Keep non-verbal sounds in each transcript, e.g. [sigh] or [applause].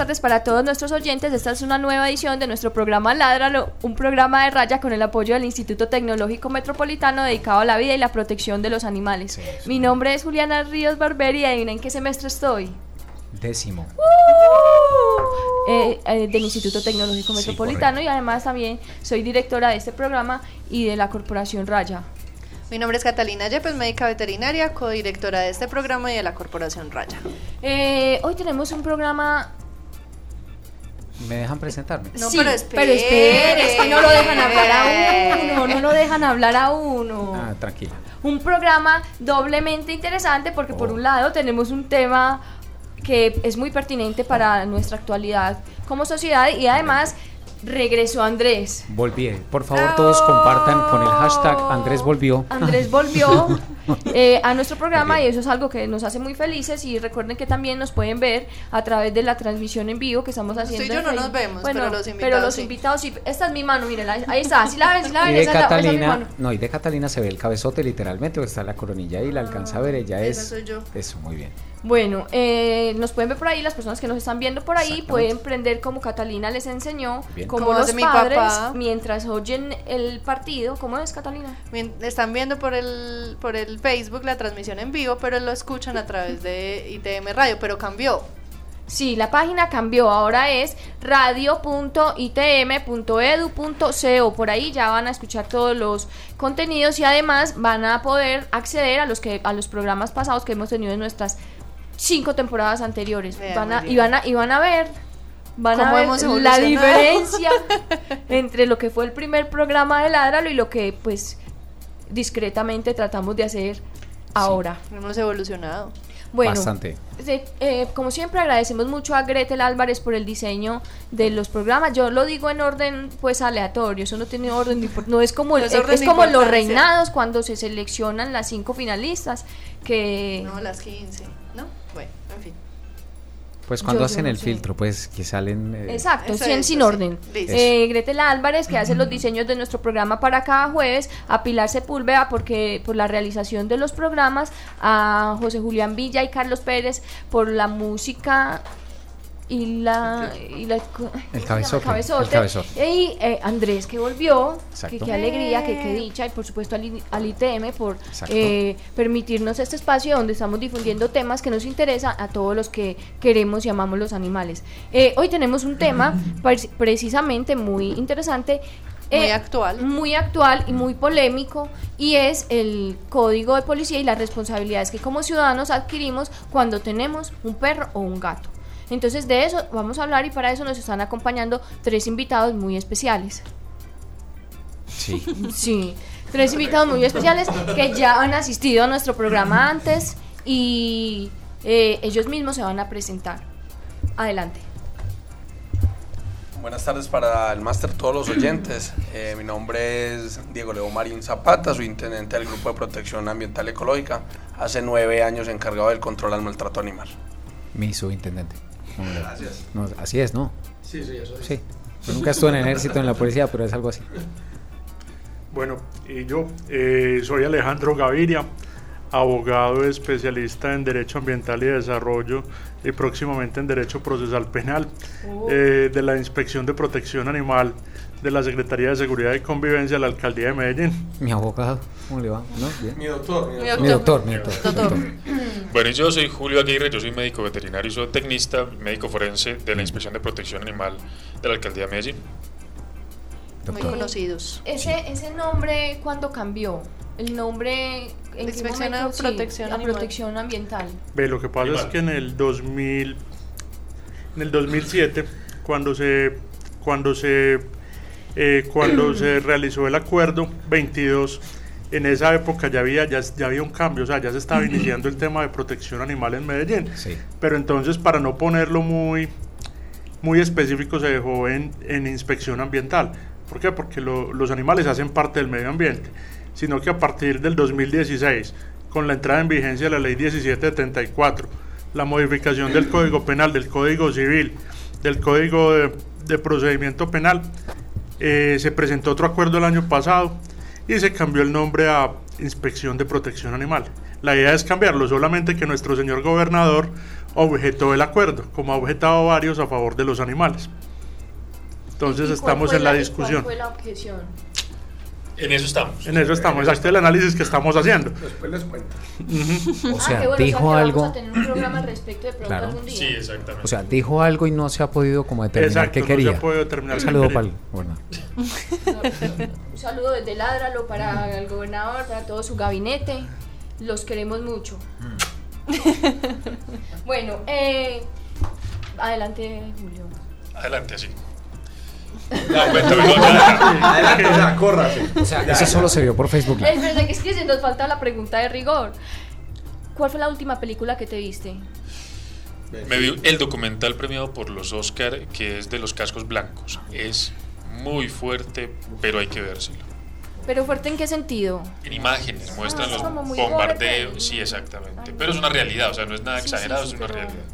Tardes para todos nuestros oyentes. Esta es una nueva edición de nuestro programa Ládralo, un programa de raya con el apoyo del Instituto Tecnológico Metropolitano dedicado a la vida y la protección de los animales. Mi nombre es Juliana Ríos Barberi y en qué semestre estoy. Décimo. Eh, eh, del Instituto Tecnológico Sí, Metropolitano y además también soy directora de este programa y de la Corporación Raya. Mi nombre es Catalina Yepes, médica veterinaria, codirectora de este programa y de la Corporación Raya. Eh, hoy tenemos un programa ¿Me dejan presentarme? No, Sí, pero espere. espere, es que no lo dejan hablar a [laughs] uno, no lo dejan hablar a uno. Ah, tranquila. Un programa doblemente interesante porque por Oh. un lado tenemos un tema que es muy pertinente para nuestra actualidad como sociedad y además regresó Andrés. Volví. Por favor, todos compartan con el hashtag Andrés volvió. Andrés volvió [laughs] eh, a nuestro programa Ok. y eso es algo que nos hace muy felices y recuerden que también nos pueden ver a través de la transmisión en vivo que estamos haciendo. y yo no nos vemos, Bueno, pero los Pero invitados los sí. invitados sí. Esta es mi mano, miren, ahí está. Si la ven, si la ven, Y de esa es la- esa es mi Catalina, mano. no, y de Catalina se ve el cabezote literalmente, porque está la coronilla ahí, la alcanza a ver, ella esa es. soy yo. Eso, muy bien. Bueno, eh, nos pueden ver por ahí, las personas que nos están viendo por ahí pueden prender como Catalina les enseñó, Bien. como Como los padres, papá. mientras oyen el partido. ¿Cómo es, Catalina? Están viendo por el, por el Facebook la transmisión en vivo, pero lo escuchan a través de ITM Radio, pero cambió. Sí, la página cambió, ahora es radio.itm.edu.co. Por ahí ya van a escuchar todos los contenidos y además van a poder acceder a los que a los programas pasados que hemos tenido en nuestras cinco temporadas anteriores. Van a, y van a y van a ver van a ver la diferencia [laughs] entre lo que fue el primer programa de Ládralo y lo que pues discretamente tratamos de hacer ahora. Hemos evolucionado. Bueno, Bastante. Eh, como siempre agradecemos mucho a Gretel Álvarez por el diseño de los programas. Yo lo digo en orden pues aleatorio, eso no tiene orden, no es como el- No es como los reinados cuando se seleccionan las cinco finalistas que No, las 15, Pues cuando Yo- yo hacen no el sé. filtro, pues que salen. eh, Exacto, Eso sin, sin sí. orden. Listo. Eh, Gretel Álvarez, que hace los diseños de nuestro programa para cada jueves, a Pilar Sepúlveda porque, por la realización de los programas, a José Julián Villa y Carlos Pérez por la música y la... Y la ¿cómo El cabezote, cabezote. el cabezote. Y eh, Andrés, que volvió, Exacto. que qué alegría, que qué dicha, y por supuesto al, al ITM por eh, permitirnos este espacio donde estamos difundiendo temas que nos interesa a todos los que queremos y amamos los animales. Eh, hoy tenemos un tema [laughs] pre- precisamente muy interesante. Muy eh, actual. Muy actual y muy polémico y es el código de policía y las responsabilidades que como ciudadanos adquirimos cuando tenemos un perro o un gato. Entonces de eso vamos a hablar y para eso nos están acompañando tres invitados muy especiales. Sí. [laughs] Sí, tres invitados muy especiales que ya han asistido a nuestro programa antes y eh, ellos mismos se van a presentar. Adelante. Buenas tardes para el máster, todos los oyentes. Eh, mi nombre es Diego Leo Marín Zapata, soy intendente del Grupo de Protección Ambiental Ecológica. Hace nueve años encargado del control al maltrato animal. Mi subintendente. Gracias. No, así es, ¿no? Sí, sí, eso Sí. Yo nunca estuve en el ejército, en la policía, pero es algo así. Bueno, y yo eh, soy Alejandro Gaviria, abogado especialista en Derecho Ambiental y Desarrollo y próximamente en Derecho Procesal Penal eh, de la Inspección de Protección Animal de la Secretaría de Seguridad y Convivencia de la Alcaldía de Medellín. Mi abogado, ¿cómo le va? ¿No? Bien. Mi doctor, mi doctor. Mi doctor, mi doctor. Doctor. [coughs] Bueno, yo soy Julio Aguirre, yo soy médico veterinario y zootecnista, médico forense de la Inspección de Protección Animal de la Alcaldía de Medellín. Muy conocidos. Ese, ese nombre, ¿cuándo cambió? El nombre en qué Inspección momento? a Sí, protección a animal. protección ambiental. Ve, lo que pasa es que en el 2000, en el 2007, cuando se, cuando se, eh, cuando se [clears throat] realizó el acuerdo 22, en esa época ya había, ya, ya había un cambio, o sea, ya se estaba [clears throat] iniciando el tema de protección animal en Medellín. Sí. Pero entonces, para no ponerlo muy, muy específico se dejó en, en inspección ambiental. ¿Por qué? Porque lo- los animales hacen parte del medio ambiente, sino que a partir del 2016, con la entrada en vigencia de la ley 1774, la modificación del Código Penal, del Código Civil, del Código de, de Procedimiento Penal, eh, se presentó otro acuerdo el año pasado y se cambió el nombre a Inspección de Protección Animal. La idea es cambiarlo, solamente que nuestro señor gobernador objetó el acuerdo, como ha objetado varios a favor de los animales. Entonces ¿Y cuál estamos en la cuál discusión. fue la objeción? En eso estamos. En eso estamos, exacto el análisis que estamos haciendo. Después les cuento. O Ah, sea, qué bueno, dijo o sea, algo. Vamos a tener un programa al respecto de pronto Claro. algún día. Sí, exactamente. O sea, dijo algo y no se ha podido como determinar Exacto, qué no se quería. ha podido determinar Un saludo para el gobernador. Un saludo desde Ládralo para el gobernador, para todo su gabinete. Los queremos mucho. [laughs] bueno, eh, adelante, Julio. Adelante, así. No, ya. Adelante, o sea, córrase. O sea, eso solo se vio por Facebook. Live. Es verdad que es que se nos falta la pregunta de rigor. ¿Cuál fue la última película que te viste? Me vi el documental premiado por los Oscar que es de los cascos blancos. Es muy fuerte, pero hay que vérselo. ¿Pero fuerte en qué sentido? En imágenes muestran es los como muy bombardeos. Sí, exactamente. Pero es una realidad, o sea, no es nada Sí, sí, exagerado, sí, es una pero- realidad.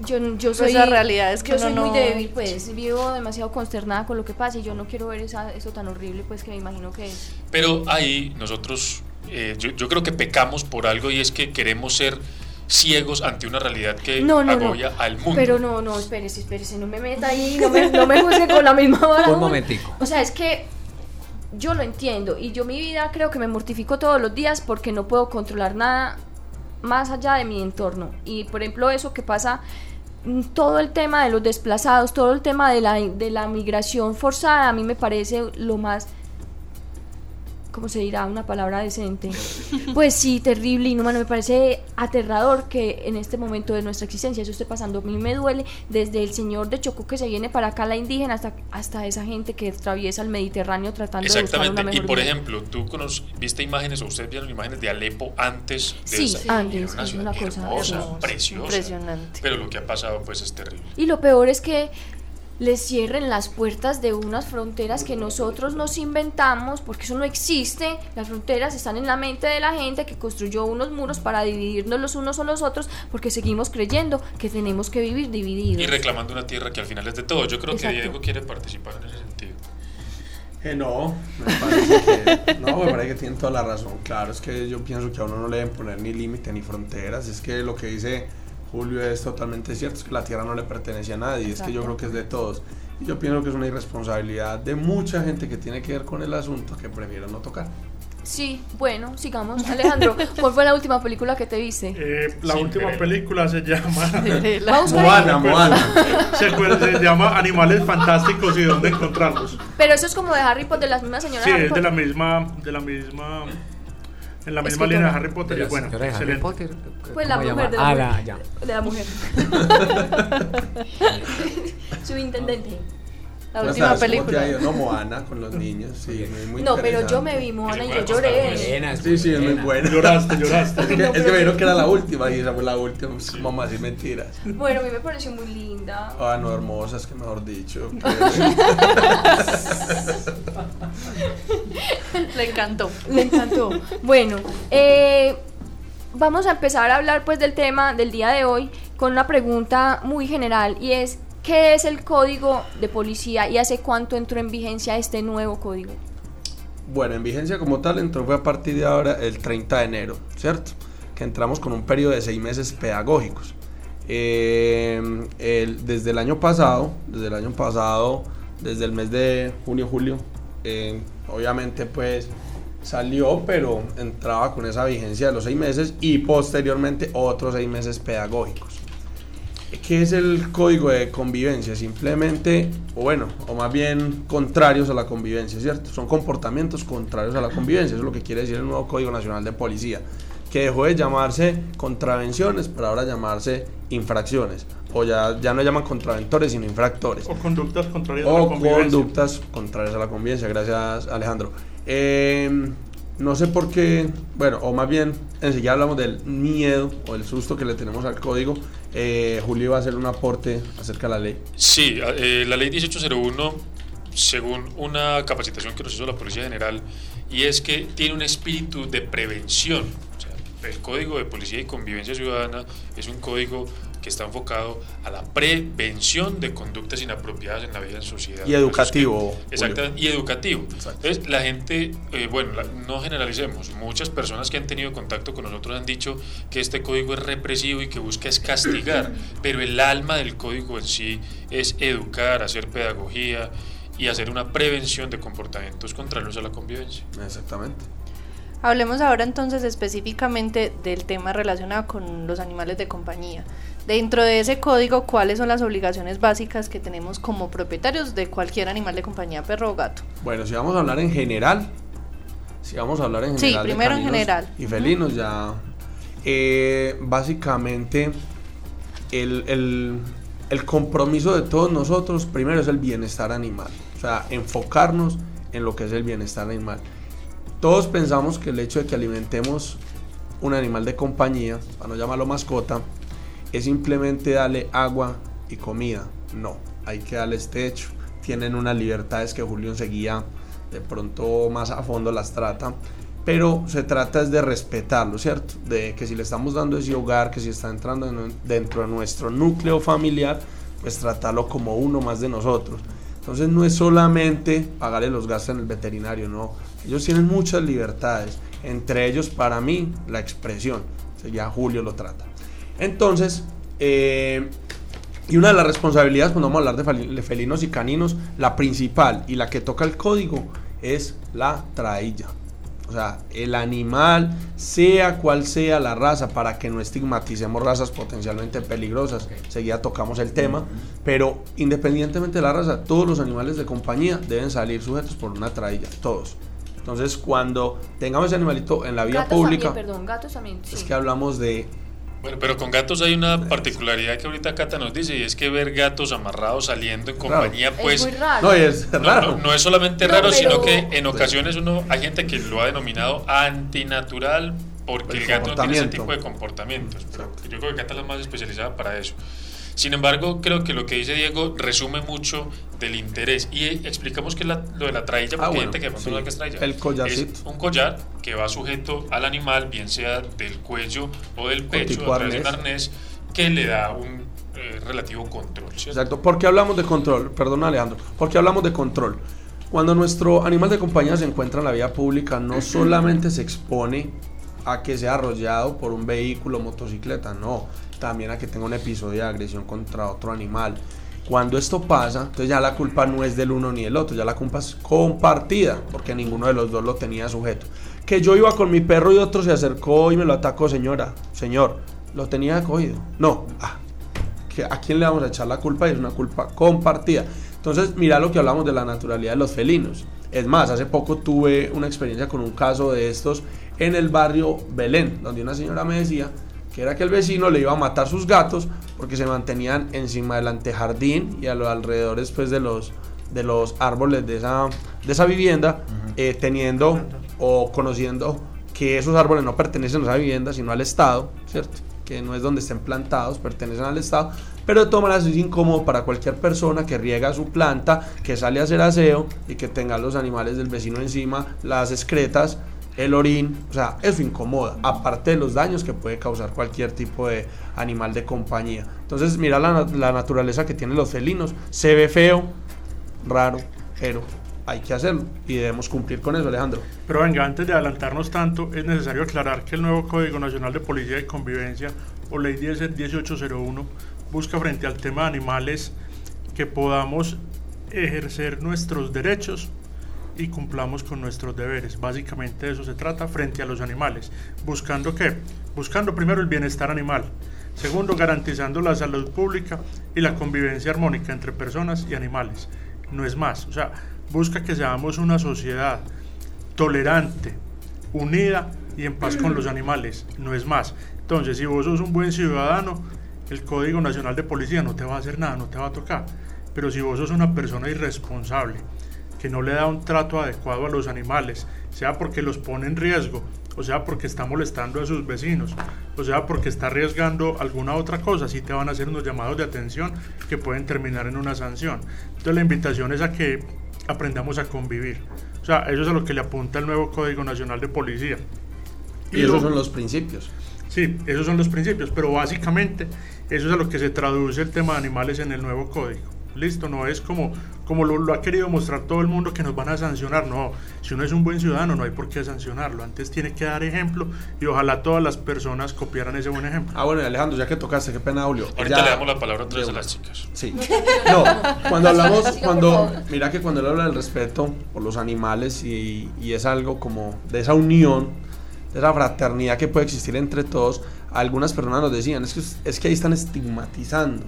Yo, yo soy. la realidad es que yo soy muy débil, pues. Vivo demasiado consternada con lo que pasa y yo no quiero ver esa, eso tan horrible, pues que me imagino que es. Pero ahí nosotros, eh, yo, yo creo que pecamos por algo y es que queremos ser ciegos ante una realidad que No, no, no. agobia al mundo. Pero no, no, espérese, espérese, no me meta ahí, no me, no me juzgue con la misma vara. Un momentico. O sea, es que yo lo entiendo y yo mi vida creo que me mortifico todos los días porque no puedo controlar nada más allá de mi entorno. Y por ejemplo, eso que pasa, mm, todo el tema de los desplazados, todo el tema de la, de la migración forzada, a mí me parece lo más... ¿Cómo se dirá? Una palabra decente. Pues sí, terrible, inhumano. Me parece aterrador que en este momento de nuestra existencia eso esté pasando. A mí me duele desde el señor de Chocó que se viene para acá, la indígena, hasta, hasta esa gente que atraviesa el Mediterráneo tratando de buscar una Exactamente. Y por vida. ejemplo, tú viste imágenes o ustedes vieron imágenes de Alepo antes de Sí, esa- antes, era una es una cosa hermosa, hermosa. preciosa. Impresionante. Pero lo que ha pasado pues es terrible. Y lo peor es que les cierren las puertas de unas fronteras que nosotros nos inventamos, porque eso no existe. Las fronteras están en la mente de la gente que construyó unos muros para dividirnos los unos o los otros, porque seguimos creyendo que tenemos que vivir divididos. Y reclamando una tierra que al final es de todos. Yo creo Exacto. que Diego quiere participar en ese sentido. Eh, no, me parece que, no, me parece que tienen toda la razón. Claro, es que yo pienso que a uno no le deben poner ni límite ni fronteras. Es que lo que dice Julio es totalmente cierto, es que la tierra no le pertenece a nadie, es que yo creo que es de todos. Y yo pienso que es una irresponsabilidad de mucha gente que tiene que ver con el asunto que prefiero no tocar. Sí, bueno, sigamos. Alejandro, ¿cuál fue la última película que te viste? Eh, la Sin última querer. película se llama [laughs] Moana. Moana. se, acuerda- se llama Animales Fantásticos y dónde encontrarlos. Pero eso es como de Harry Potter, de la misma señora Sí, Harry es de la misma, de la misma, en la misma línea de Harry Potter. De bueno, de Harry. Potter. Pues la ¿cómo mujer de la Ah, mujer. la, ya. De la mujer. [laughs] Subintendente. La ¿Cómo última película. ido? No, Moana con los niños, sí, muy, muy No, pero yo me vi Moana y yo Igual, lloré. Buena, es Sí, sí, es muy buena. Lloraste, lloraste. Es que, es que me dijeron que era la última y esa fue la última, pues, como más decir mentiras. Bueno, a mí me pareció muy linda. Ah, no, hermosas, que mejor dicho. [laughs] Le encantó. Me encantó. Bueno, eh, vamos a empezar a hablar pues del tema del día de hoy con una pregunta muy general y es ¿qué es el código de policía y hace cuánto entró en vigencia este nuevo código? Bueno, en vigencia como tal entró fue a partir de ahora el 30 de enero, ¿cierto? Que entramos con un periodo de seis meses pedagógicos. Eh, desde el año pasado, desde el año pasado, desde el mes de junio, julio, eh, obviamente pues salió, pero entraba con esa vigencia de los seis meses y posteriormente otros seis meses pedagógicos. ¿Qué es el código de convivencia? Simplemente, o bueno, o más bien contrarios a la convivencia, ¿cierto? Son comportamientos contrarios a la convivencia, eso es lo que quiere decir el nuevo Código Nacional de Policía, que dejó de llamarse contravenciones para ahora llamarse infracciones, o ya, ya no llaman contraventores sino infractores O conductas contrarias a la o convivencia. conductas contrarias a la convivencia. Gracias, Alejandro. Eh, no sé por qué, bueno, o más bien, enseguida hablamos del miedo o el susto que le tenemos al código. Eh, Julio va a hacer un aporte acerca de la ley. Sí, eh, la ley 1801, según una capacitación que nos hizo la Policía General, y es que tiene un espíritu de prevención. O sea, el Código de Policía y Convivencia Ciudadana es un código que está enfocado a la prevención de conductas inapropiadas en la vida en sociedad. Y educativo. exactamente, y educativo. Entonces, la gente, eh, bueno, no generalicemos, muchas personas que han tenido contacto con nosotros han dicho que este código es represivo y que busca es castigar, [clears throat] pero el alma del código en sí es educar, hacer pedagogía y hacer una prevención de comportamientos contrarios a la convivencia. Exactamente. Hablemos ahora entonces específicamente del tema relacionado con los animales de compañía. Dentro de ese código, ¿cuáles son las obligaciones básicas que tenemos como propietarios de cualquier animal de compañía, perro o gato? Bueno, si vamos a hablar en general, si vamos a hablar en general. Sí, primero en general. Y felinos ya. Eh, básicamente, el, el, el compromiso de todos nosotros, primero es el bienestar animal. O sea, enfocarnos en lo que es el bienestar animal. Todos pensamos que el hecho de que alimentemos un animal de compañía, para no llamarlo mascota, es simplemente darle agua y comida. No, hay que darles techo. Tienen unas libertades que Julio seguía de pronto más a fondo las trata. Pero se trata es de respetarlo, ¿cierto? De que si le estamos dando ese hogar, que si está entrando dentro de nuestro núcleo familiar, pues tratarlo como uno más de nosotros. Entonces no es solamente pagarle los gastos en el veterinario, no. Ellos tienen muchas libertades, entre ellos para mí la expresión, ya Julio lo trata. Entonces, eh, y una de las responsabilidades cuando vamos a hablar de felinos y caninos, la principal y la que toca el código es la trailla. O sea, el animal, sea cual sea la raza, para que no estigmaticemos razas potencialmente peligrosas. Seguida tocamos el tema, pero independientemente de la raza, todos los animales de compañía deben salir sujetos por una trailla, todos. Entonces, cuando tengamos ese animalito en la vía pública, perdón, gatos también, es que hablamos de bueno, pero con gatos hay una particularidad que ahorita Cata nos dice, y es que ver gatos amarrados saliendo en compañía, pues... Es muy raro. No, es raro. No, es solamente raro, sino que en ocasiones uno hay gente que lo ha denominado antinatural porque el, gato no tiene ese tipo de comportamientos. yo creo que Cata es la más especializada para eso. Sin embargo, creo que lo que dice Diego resume mucho del interés. Y explicamos que lo de la trailla, porque ah, hay gente que no que es trailla. El Es un collar que va sujeto al animal, bien sea del cuello o del pecho, a través de un arnés, que le da un eh, relativo control. Exacto. ¿Por qué hablamos de control? Perdón, Alejandro. ¿Por qué hablamos de control? Cuando nuestro animal de compañía se encuentra en la vía pública, no solamente se expone a que sea arrollado por un vehículo, motocicleta, no también a que tenga un episodio de agresión contra otro animal. Cuando esto pasa, entonces ya la culpa no es del uno ni del otro, ya la culpa es compartida, porque ninguno de los dos lo tenía sujeto. Que yo iba con mi perro y otro se acercó y me lo atacó, señora, señor, lo tenía cogido. No, ah, ¿a quién le vamos a echar la culpa? Es una culpa compartida. Entonces, mira lo que hablamos de la naturalidad de los felinos. Es más, hace poco tuve una experiencia con un caso de estos en el barrio Belén, donde una señora me decía que era que el vecino le iba a matar sus gatos porque se mantenían encima del antejardín y a los alrededores pues, de, los, de los árboles de esa, de esa vivienda, eh, teniendo o conociendo que esos árboles no pertenecen a esa vivienda, sino al Estado, ¿cierto? Que no es donde estén plantados, pertenecen al Estado. Pero de todas maneras es incómodo para cualquier persona que riega su planta, que sale a hacer aseo y que tenga los animales del vecino encima, las excretas, el orín, o sea, eso incomoda, aparte de los daños que puede causar cualquier tipo de animal de compañía. Entonces, mira la, naturaleza que tienen los felinos, se ve feo, raro, pero hay que hacerlo y debemos cumplir con eso, Alejandro. Pero venga, antes de adelantarnos tanto, es necesario aclarar que el nuevo Código Nacional de Policía y Convivencia, o Ley 10 1801, busca frente al tema de animales que podamos ejercer nuestros derechos y cumplamos con nuestros deberes. Básicamente de eso se trata frente a los animales. ¿Buscando qué? Buscando primero el bienestar animal. Segundo, garantizando la salud pública y la convivencia armónica entre personas y animales. No es más. O sea, busca que seamos una sociedad tolerante, unida y en paz con los animales. No es más. Entonces, si vos sos un buen ciudadano, el Código Nacional de Policía no te va a hacer nada, no te va a tocar. Pero si vos sos una persona irresponsable, que no le da un trato adecuado a los animales, sea porque los pone en riesgo, o sea porque está molestando a sus vecinos, o sea porque está arriesgando alguna otra cosa, sí te van a hacer unos llamados de atención que pueden terminar en una sanción. Entonces la invitación es a que aprendamos a convivir. O sea, eso es a lo que le apunta el nuevo Código Nacional de Policía. Y, esos son los principios. Sí, esos son los principios, pero básicamente eso es a lo que se traduce el tema de animales en el nuevo código. Listo, no es como, como lo, ha querido mostrar todo el mundo que nos van a sancionar. No, si uno es un buen ciudadano no hay por qué sancionarlo. Antes tiene que dar ejemplo y ojalá todas las personas copiaran ese buen ejemplo. Ah, bueno, Alejandro, ya que tocaste, qué pena, Julio. Ahorita le damos la palabra a tres de las chicas. Sí. [laughs] No, cuando hablamos, cuando, mira que cuando él habla del respeto por los animales y, y es algo como de esa unión, de esa fraternidad que puede existir entre todos, algunas personas nos decían, es que, es que ahí están estigmatizando,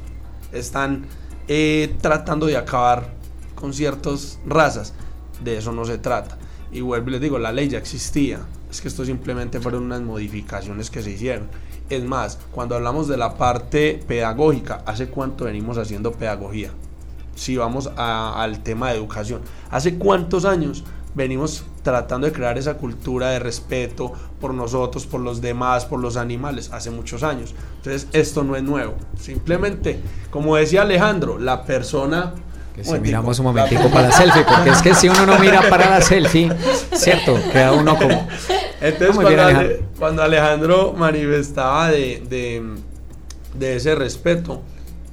están eh, tratando de acabar con ciertas razas. De eso no se trata. Y vuelvo y les digo, la ley ya existía. Es que esto simplemente fueron unas modificaciones que se hicieron. Es más, cuando hablamos de la parte pedagógica, ¿hace cuánto venimos haciendo pedagogía? Si vamos al tema de educación, ¿hace cuántos años venimos tratando de crear esa cultura de respeto por nosotros, por los demás, por los animales, hace muchos años. Entonces, esto no es nuevo. Simplemente, como decía Alejandro, la persona... Que si miramos un momentico para la selfie, porque es que si uno no mira para la [laughs] selfie, cierto, queda uno como... Entonces, cuando, cuando, Alejandro manifestaba de, de, de ese respeto,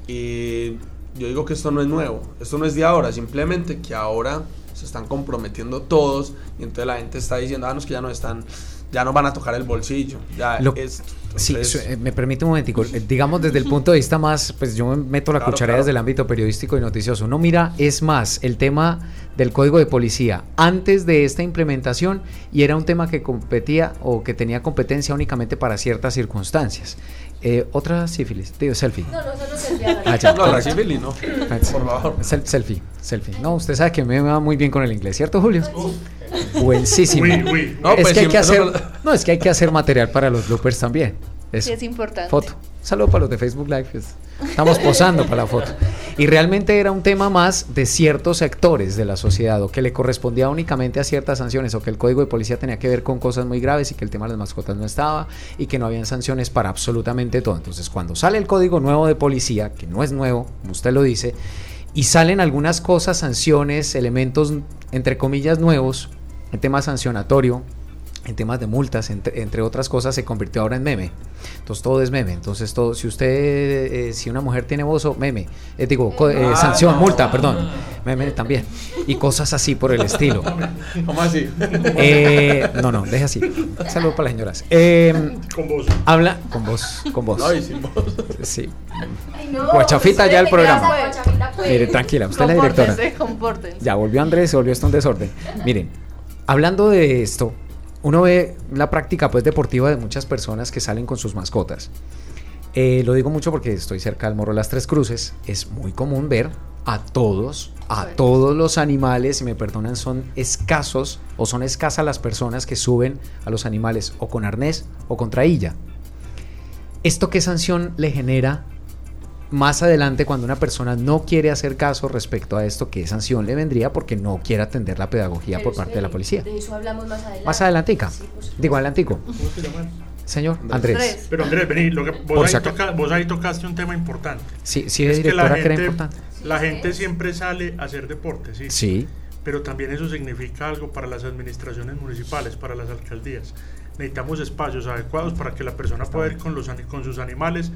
y yo digo que esto no es nuevo, esto no es de ahora, simplemente que ahora se están comprometiendo todos y entonces la gente está diciendo, ah, no, es que ya no están, ya no van a tocar el bolsillo. Ya es, sí, eh, me permite un momentico, eh, digamos desde el punto de vista más, pues yo me meto la cuchara desde el ámbito periodístico y noticioso. Uno mira, es más, el tema del código de policía antes de esta implementación y era un tema que competía o que tenía competencia únicamente para ciertas circunstancias. Eh, otra sífilis, digo, selfie. No, no, no selfie. Ah, no, la sífilis no. Por favor. selfie, selfie. No, usted sabe que me va muy bien con el inglés, ¿cierto, Julio? Buenísimo. No, es pues que hay que hacer, no, es que hay que hacer material para los bloopers también. Es, sí, es importante. Foto. Saludo para los de Facebook Live. Estamos posando para la foto. Y realmente era un tema más de ciertos sectores de la sociedad o que le correspondía únicamente a ciertas sanciones o que el código de policía tenía que ver con cosas muy graves y que el tema de las mascotas no estaba y que no habían sanciones para absolutamente todo. Entonces cuando sale el código nuevo de policía, que no es nuevo, como usted lo dice, y salen algunas cosas, sanciones, elementos entre comillas nuevos, el tema sancionatorio, en temas de multas, entre, otras cosas, se convirtió ahora en meme. Entonces todo es meme. Entonces todo, si usted, eh, si una mujer tiene bozo, meme. Eh, digo, eh, ah, sanción, multa, perdón. Meme también. Y cosas así por el estilo. [laughs] ¿Cómo así? no, no, deje así. Saludos para las señoras. Em, con voz. Habla con voz, con voz. No, y sin voz. Sí. Guachafita ya el programa. Mire, tranquila, usted es la directora. Ya volvió Andrés, se volvió esto un desorden. Miren, hablando de esto, uno ve la práctica pues deportiva de muchas personas que salen con sus mascotas. Eh, lo digo mucho porque estoy cerca del Morro de las Tres Cruces. Es muy común ver a todos, a todos los animales, si me perdonan, son escasos o son escasas las personas que suben a los animales o con arnés o con trailla. ¿Esto qué sanción le genera más adelante cuando una persona no quiere hacer caso respecto a esto, ¿qué sanción le vendría porque no quiere atender la pedagogía por parte de la policía? De eso hablamos más adelante. Más adelantica. Digo, adelantico. Señor Andrés. Pero Andrés, vení, lo que vos, ahí tocaste un tema importante. Sí, sí, es directora, que, la gente, importante. La gente siempre sale a hacer deporte, sí. Sí. Pero también eso significa algo para las administraciones municipales, para las alcaldías necesitamos espacios adecuados para que la persona pueda ir con, los, con sus animales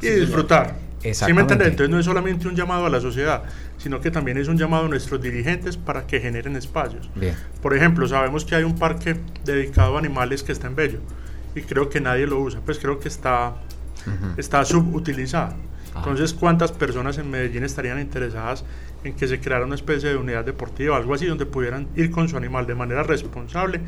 y disfrutar. ¿Sí me entiendes? Entonces no es solamente un llamado a la sociedad, sino que también es un llamado a nuestros dirigentes para que generen espacios. Por ejemplo, sabemos que hay un parque dedicado a animales que está en Bello y creo que nadie lo usa, pues creo que está, está subutilizado. Entonces, ¿cuántas personas en Medellín estarían interesadas en que se creara una especie de unidad deportiva, algo así, donde pudieran ir con su animal de manera responsable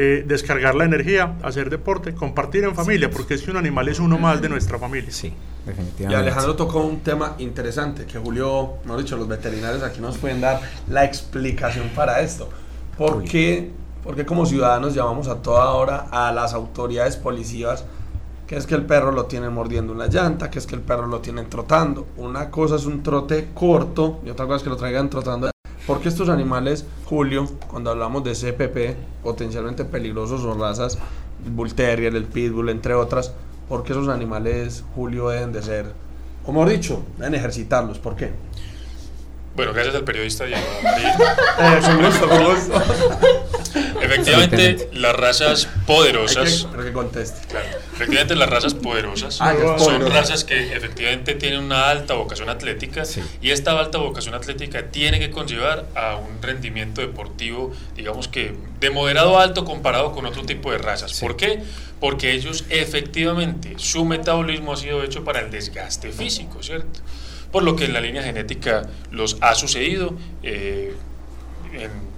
eh, descargar la energía, hacer deporte, compartir en familia, porque es que un animal es uno más de nuestra familia. Sí, definitivamente. Y Alejandro tocó un tema interesante que Julio, mejor dicho, los veterinarios aquí nos pueden dar la explicación para esto. ¿Por qué, porque como ciudadanos llamamos a toda hora a las autoridades policías que es que el perro lo tienen mordiendo una llanta, que es que el perro lo tienen trotando. Una cosa es un trote corto y otra cosa es que lo traigan trotando Porque estos animales, Julio, cuando hablamos de CPP, potencialmente peligrosos o razas, el Bull Terrier, el Pitbull, entre otras, porque esos animales, Julio, deben de ser, como he dicho, deben ejercitarlos. ¿Por qué? Bueno, gracias al periodista [laughs] Diego. eh. Efectivamente, las razas poderosas. que, que conteste. Claro, efectivamente, las razas poderosas ah, son razas que efectivamente tienen una alta vocación atlética y esta alta vocación atlética tiene que conllevar a un rendimiento deportivo, digamos que de moderado a alto comparado con otro tipo de razas. ¿Por qué? Porque ellos efectivamente, su metabolismo ha sido hecho para el desgaste físico, ¿cierto? por lo que en la línea genética los ha sucedido, eh,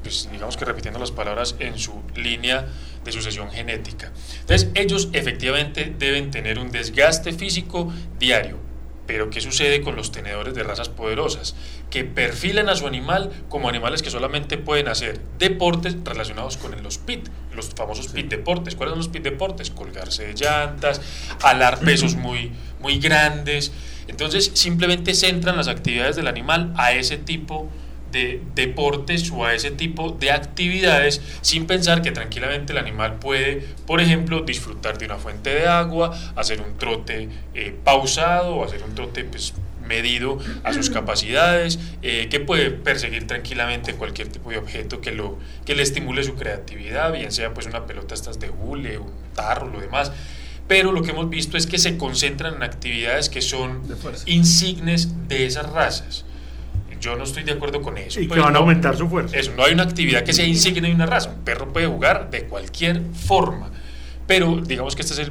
pues, digamos que repitiendo las palabras, en su línea de sucesión genética. Entonces, ellos efectivamente deben tener un desgaste físico diario. Pero ¿qué sucede con los tenedores de razas poderosas? Que perfilan a su animal como animales que solamente pueden hacer deportes relacionados con los PIT, los famosos PIT deportes. ¿Cuáles son los PIT deportes? Colgarse de llantas, alar pesos muy, muy grandes. Entonces simplemente centran las actividades del animal a ese tipo de deportes o a ese tipo de actividades sin pensar que tranquilamente el animal puede, por ejemplo, disfrutar de una fuente de agua, hacer un trote eh, pausado o hacer un trote pues, medido a sus capacidades, eh, que puede perseguir tranquilamente cualquier tipo de objeto que, lo, que le estimule su creatividad, bien sea pues una pelota estas de hule, un tarro, lo demás. Pero lo que hemos visto es que se concentran en actividades que son insignes de esas razas. Yo no estoy de acuerdo con eso. Y que pues van a aumentar su fuerza. Eso, no hay una actividad que sea insigne de una raza. Un perro puede jugar de cualquier forma, pero digamos que este es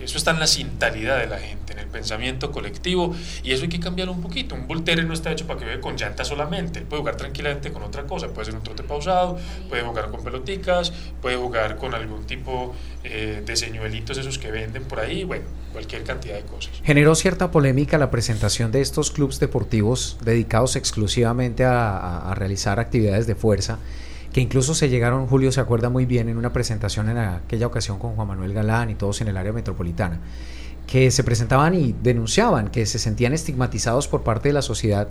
eso está en la cintalidad de la gente, en el pensamiento colectivo, y eso hay que cambiarlo un poquito. Un voltere no está hecho para que juegue con llanta solamente, él puede jugar tranquilamente con otra cosa, puede ser un trote pausado, puede jugar con peloticas, puede jugar con algún tipo eh, de señuelitos esos que venden por ahí, bueno, cualquier cantidad de cosas. Generó cierta polémica la presentación de estos clubes deportivos dedicados exclusivamente a realizar actividades de fuerza que incluso se llegaron, Julio se acuerda muy bien, en una presentación en aquella ocasión con Juan Manuel Galán y todos en el área metropolitana, que se presentaban y denunciaban que se sentían estigmatizados por parte de la sociedad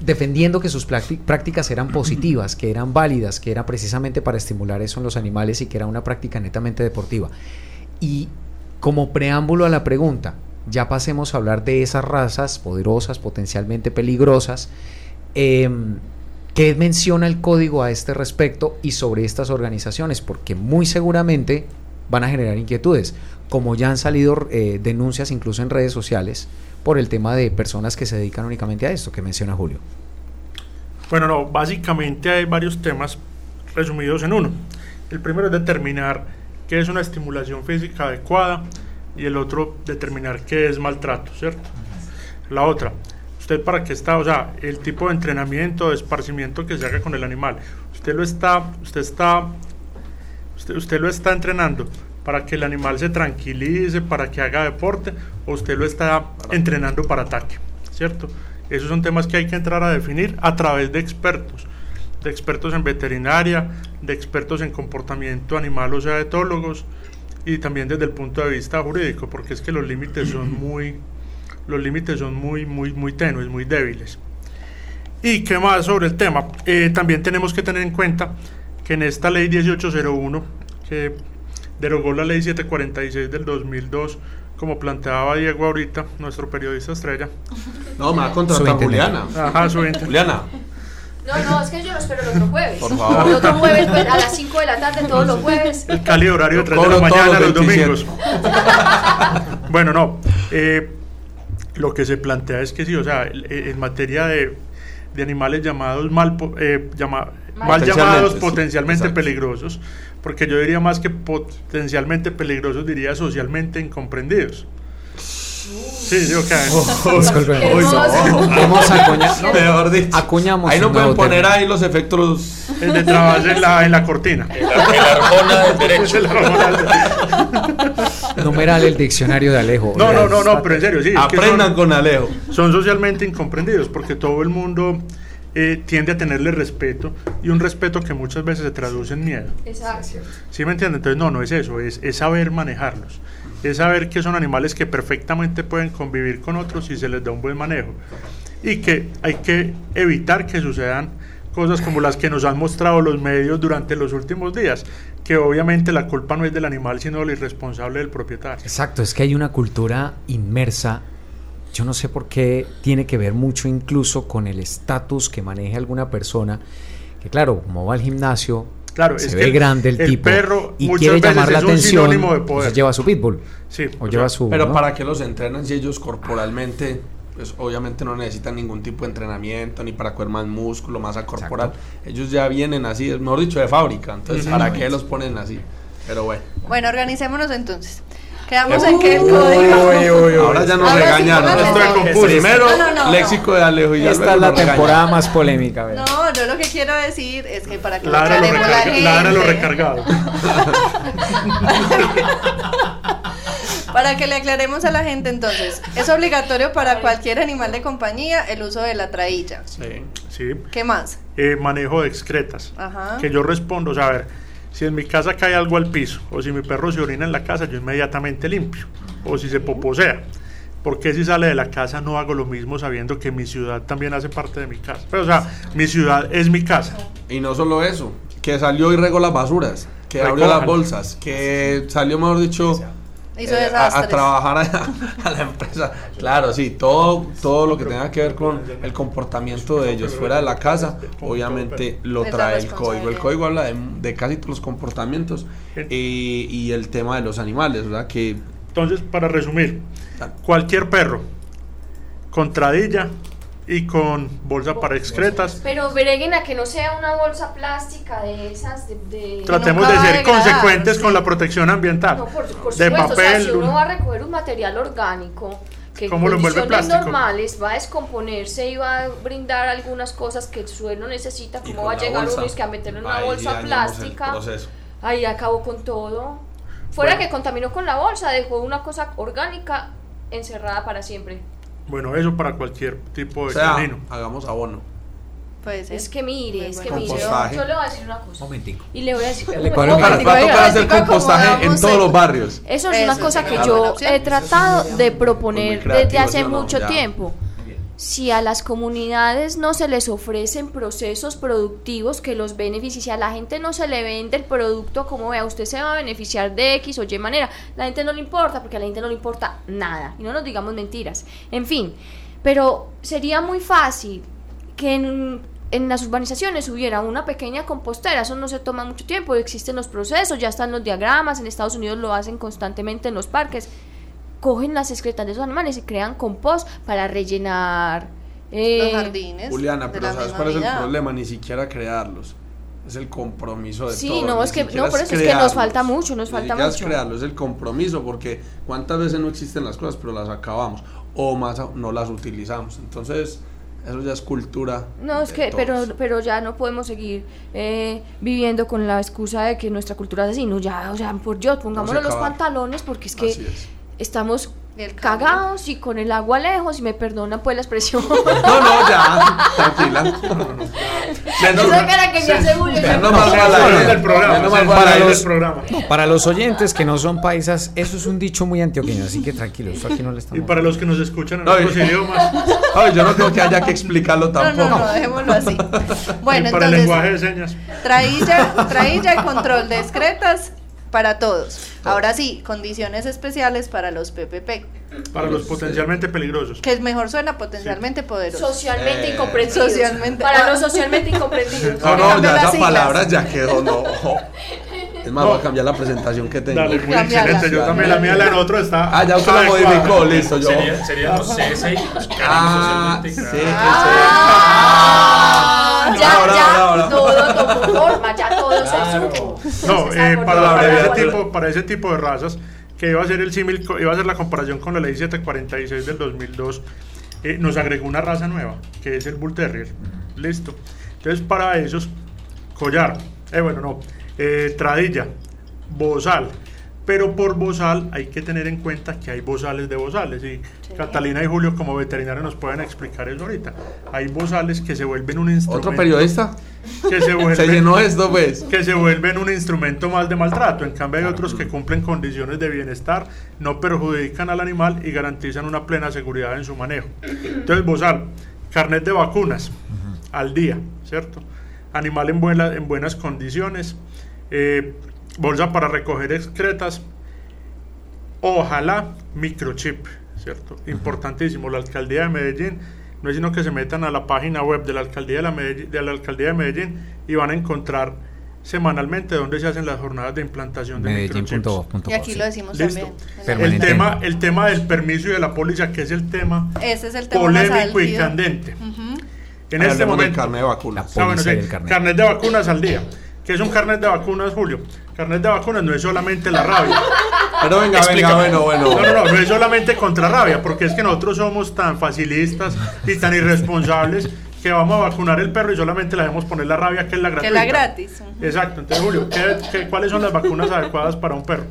defendiendo que sus prácticas eran positivas, que eran válidas, que era precisamente para estimular eso en los animales y que era una práctica netamente deportiva. Y como preámbulo a la pregunta, ya pasemos a hablar de esas razas poderosas, potencialmente peligrosas. Eh, ¿Qué menciona el código a este respecto y sobre estas organizaciones? Porque muy seguramente van a generar inquietudes, como ya han salido eh, denuncias incluso en redes sociales por el tema de personas que se dedican únicamente a esto que menciona Julio. Bueno, no, básicamente hay varios temas resumidos en uno. El primero es determinar qué es una estimulación física adecuada y el otro determinar qué es maltrato, ¿cierto? La otra, usted para qué está, o sea, el tipo de entrenamiento, de esparcimiento que se haga con el animal. Usted lo está, usted está, usted, lo está entrenando para que el animal se tranquilice, para que haga deporte, o usted lo está entrenando para ataque, ¿cierto? Esos son temas que hay que entrar a definir a través de expertos, de expertos en veterinaria, de expertos en comportamiento animal, o sea, etólogos, y también desde el punto de vista jurídico, porque es que los límites son muy, los límites son muy, muy, muy tenues, muy débiles. ¿Y qué más sobre el tema? Eh, también tenemos que tener en cuenta que en esta ley 1801, que derogó la ley 746 del 2002, como planteaba Diego ahorita, nuestro periodista estrella. No, me va a contratar Juliana. Ajá, su Juliana. No, no, es que yo lo espero el otro jueves. Por favor. El otro jueves pues, a las 5 de la tarde, todos los jueves. El cali horario de 3 de la mañana, los domingos. bueno, no. Eh, lo que se plantea es que sí, o sea, en materia de, de animales llamados mal, eh, mal llamados potencialmente peligrosos, porque yo diría más que potencialmente peligrosos, diría socialmente incomprendidos. Sí, sí, ok. Oh, Vamos a acuñamos. Ahí no pueden poner ahí los efectos. El de trabajo en la, en la cortina. El, [laughs] arjona del derecho. [laughs] Numeral el diccionario de Alejo. No, no, no, no, pero en serio, sí. Aprendan con Alejo. Son socialmente incomprendidos porque todo el mundo eh, tiende a tenerle respeto y un respeto que muchas veces se traduce en miedo. Exacto. ¿Sí me entienden? Entonces, no, no es eso, es, es saber manejarlos es saber que son animales que perfectamente pueden convivir con otros si se les da un buen manejo y que hay que evitar que sucedan cosas como las que nos han mostrado los medios durante los últimos días, que obviamente la culpa no es del animal, sino del irresponsable del propietario. Exacto, es que hay una cultura inmersa yo no sé por qué tiene que ver mucho incluso con el estatus que maneje alguna persona, que claro, como va al gimnasio, claro, se ve grande el, tipo perro y quiere llamar la atención, de lleva su pitbull. Sí, o lleva su, pero ¿para qué los entrenan si ellos corporalmente pues obviamente no necesitan ningún tipo de entrenamiento ni para coger más músculo, masa corporal. Ellos ya vienen así, es mejor dicho, de fábrica. Entonces, ¿para qué los ponen así? Pero bueno. Bueno, organicémonos entonces. Quedamos en que el código. Ahora ya nos regañaron. Primero, léxico de Alejo y Esta es la temporada más polémica. No, yo lo que quiero decir es que para que Lara lo, la gente, lo recargado. [laughs] [laughs] para que le aclaremos a la gente entonces, es obligatorio para cualquier animal de compañía el uso de la trailla. Sí. sí. ¿Qué más? Eh, manejo de excretas. Ajá. Que yo respondo, o sea, a ver, si en mi casa cae algo al piso o si mi perro se orina en la casa, yo inmediatamente limpio. O si se poposea. ¿Por qué si sale de la casa no hago lo mismo sabiendo que mi ciudad también hace parte de mi casa? Pero, o sea, mi ciudad es mi casa. Y no solo eso, que salió y regó las basuras, que abrió las bolsas, que salió, mejor dicho, eh, a, trabajar a, la empresa. Claro, sí, todo, todo lo que tenga que ver con el comportamiento de ellos fuera de la casa, obviamente lo trae el código. El código habla de, casi todos los comportamientos y, y, el tema de los animales, ¿verdad? Que, Entonces, para resumir, cualquier perro contradilla y con bolsa para excretas. Pero breguen a que no sea una bolsa plástica de esas de... Tratemos de ser consecuentes con la protección ambiental. No, por, de papel. si uno va a recoger un material orgánico que en condiciones normales va a descomponerse y va a brindar algunas cosas que el suelo necesita, ¿cómo va a llegar uno y que a meterlo en una bolsa plástica? Ahí acabó con todo. Fuera que contaminó con la bolsa, dejó una cosa orgánica encerrada para siempre. Bueno, eso para cualquier tipo de o sea, Hagamos abono. Pues es que mire, es que mire, yo, le voy a decir una cosa. Momentico. Y le voy a decir. Le va a tocar hacer compostaje en todos los barrios. Eso es una cosa que yo he tratado de proponer desde hace mucho tiempo si a las comunidades no se les ofrecen procesos productivos que los beneficien, si a la gente no se le vende el producto como vea, usted se va a beneficiar de X o Y manera, la gente no le importa porque a la gente no le importa nada, y no nos digamos mentiras. En fin, pero sería muy fácil que en, en las urbanizaciones hubiera una pequeña compostera, eso no se toma mucho tiempo, existen los procesos, ya están los diagramas, en Estados Unidos lo hacen constantemente en los parques cogen las excretas de esos animales y crean compost para rellenar eh, los jardines. Juliana, pero ¿sabes cuál es el problema? Ni siquiera crearlos. Es el compromiso de sí, no, es que, no, por eso es que nos falta mucho, nos falta mucho. Es crearlo, es el compromiso, porque cuántas veces no existen las cosas, pero las acabamos, o más no las utilizamos. Entonces, eso ya es cultura. No, es que, pero, pero ya no podemos seguir eh, viviendo con la excusa de que nuestra cultura es así. No, ya, o sea, por Dios, pongámonos los pantalones, porque es que estamos cagados y con el agua lejos y me perdonan pues la expresión. [laughs] No, no, ya, tranquila. No, no, no. cara que ya se para los, programa. para los oyentes que no son paisas, eso es un dicho muy antioqueño, así que tranquilos, aquí no le estamos. Y para los que nos escuchan en otros idiomas. Ay, yo no creo que haya que explicarlo tampoco. No, no, dejémoslo así. [laughs] Bueno, y para el lenguaje de señas. Trailla, trailla y control de excretas para todos. Ahora sí, condiciones especiales para los PPP. Para los potencialmente peligrosos. Que es mejor suena potencialmente poderoso. Socialmente eh, incomprendidos. Socialmente. Para los socialmente incomprendidos. No, no, ya esa palabra ya quedó, no. Es más, voy a cambiar la presentación que tengo. Dale, muy excelente. Yo también, la mía, la en otro está. Ah, ya usted la modificó, listo. Yo. Sería, serían los CSI, los Ah, sí, sí. Ah, ya, ya, todo tomó forma, ya todo se supo. No, eh, para, ese tipo, para ese tipo de razas, iba a ser el símil, iba a ser la comparación con la ley 746 del 2002, eh, nos agregó una raza nueva, que es el Bull Terrier. Listo. Entonces, para esos, collar, eh, bueno, no, eh, tradilla, bozal. Pero por bozal hay que tener en cuenta que hay bozales de bozales. Y Catalina y Julio, como veterinarios, nos pueden explicar eso ahorita. Hay bozales que se vuelven un instrumento. ¿Otro periodista? Que se, [laughs] vuelven, se llenó esto, pues. Que se vuelven un instrumento más de maltrato. En cambio, hay otros que cumplen condiciones de bienestar, no perjudican al animal y garantizan una plena seguridad en su manejo. Entonces, bozal, carnet de vacunas al día, ¿cierto? animal en, buena, en buenas condiciones, eh, bolsa para recoger excretas, ojalá microchip, ¿cierto? Importantísimo, la alcaldía de Medellín, no es sino que se metan a la página web de la alcaldía de, la de la alcaldía de Medellín y van a encontrar semanalmente donde se hacen las jornadas de implantación de microchips. Y aquí lo decimos también. El tema, el tema del permiso y de la póliza, que es el tema, polémico y candente. En este momento. Carnet de vacunas. Ah, carnet. de vacunas al día. ¿Qué es un carnet de vacunas, Julio? Carnet de vacunas no es solamente la rabia. [laughs] Pero venga, venga, bueno, bueno. No, no, no, no es solamente contra rabia, porque es que nosotros somos tan facilistas y tan irresponsables que vamos a vacunar el perro y solamente le debemos poner la rabia, que es la gratuita. Que la gratis. Exacto. Entonces, Julio, cuáles son las vacunas adecuadas para un perro?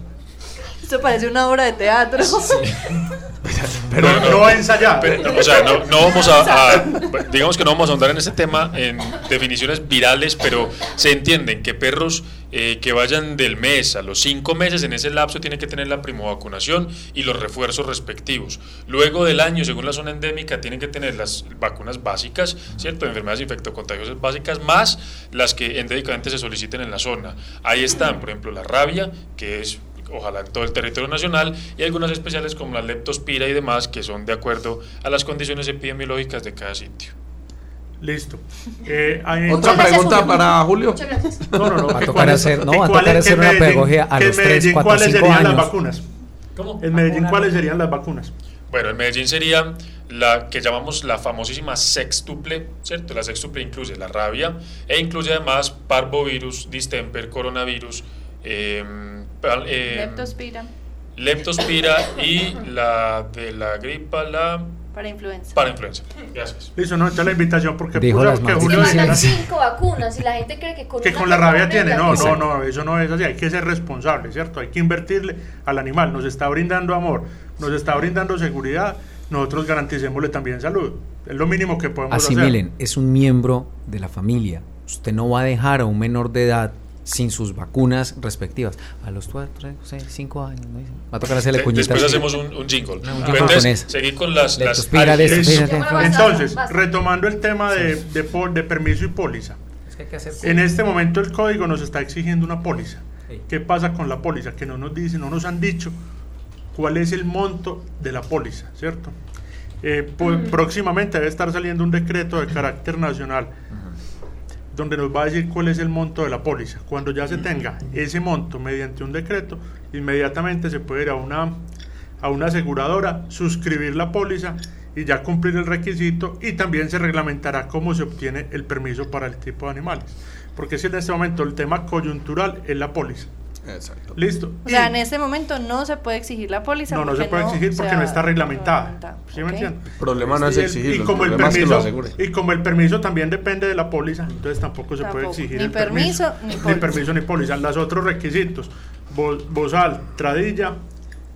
Esto parece una obra de teatro. [laughs] pero no, ensayar. o sea, no, vamos a, digamos que no vamos a ahondar en ese tema en definiciones virales, pero se entienden que perros eh, que vayan del mes a los cinco meses en ese lapso tienen que tener la primovacunación y los refuerzos respectivos. Luego del año, según la zona endémica, tienen que tener las vacunas básicas, ¿cierto? De enfermedades infectocontagiosas básicas, más las que endémicamente se soliciten en la zona. Ahí están, por ejemplo, la rabia, que es ojalá en todo el territorio nacional, y algunas especiales como la leptospira y demás, que son de acuerdo a las condiciones epidemiológicas de cada sitio. Listo. Eh, Otra pregunta para Julio. Muchas gracias. No, no, no. Va a tocar hacer, no, va a tocar hacer una pedagogía a los 3, 4, ¿cuáles serían las vacunas? ¿Cómo? En Medellín, ¿cuáles serían las vacunas? Bueno, en Medellín sería la que llamamos la famosísima sextuple, ¿cierto? La sextuple incluye la rabia e incluye además parvovirus, distemper, coronavirus, eh, eh, leptospira. Leptospira y la de la gripa, la para influenza. Para influenza. Gracias. Listo, no, está la invitación porque Dijo las que Julio mandan cinco vacunas y la gente cree que con, que con la rabia tiene. No, no, no, eso no es así. Hay que ser responsable, ¿cierto? Hay que invertirle al animal. Nos está brindando amor, nos está brindando seguridad. Nosotros garanticémosle también salud. Es lo mínimo que podemos hacer. Asimilen, es un miembro de la familia. Usted no va a dejar a un menor de edad sin sus vacunas respectivas. A los 4, 6, 5 años. ¿no? Va a tocar hacerle cuñitas. Después hacemos un, un jingle. un jingle Entonces, seguir con las... las Entonces, retomando el tema de, de, de permiso y póliza. Es que hay que hacer en este momento el código nos está exigiendo una póliza. ¿Qué pasa con la póliza? Que no nos dicen, no nos han dicho cuál es el monto de la póliza, ¿cierto? Eh, pues, próximamente debe estar saliendo un decreto de carácter nacional donde nos va a decir cuál es el monto de la póliza. Cuando ya se tenga ese monto mediante un decreto, inmediatamente se puede ir a una, a una aseguradora, suscribir la póliza y ya cumplir el requisito y también se reglamentará cómo se obtiene el permiso para el tipo de animales. Porque si en este momento el tema coyuntural es la póliza. Exacto. Listo. O sea, en este momento no se puede exigir la póliza. No, no se puede exigir porque no está reglamentada. ¿Sí me entiendes? El problema no es exigir. Y, como el permiso, y como el permiso también depende de la póliza, entonces tampoco se puede exigir ni el permiso, ni póliza. Ni permiso ni póliza. Los otros requisitos, bozal, tradilla,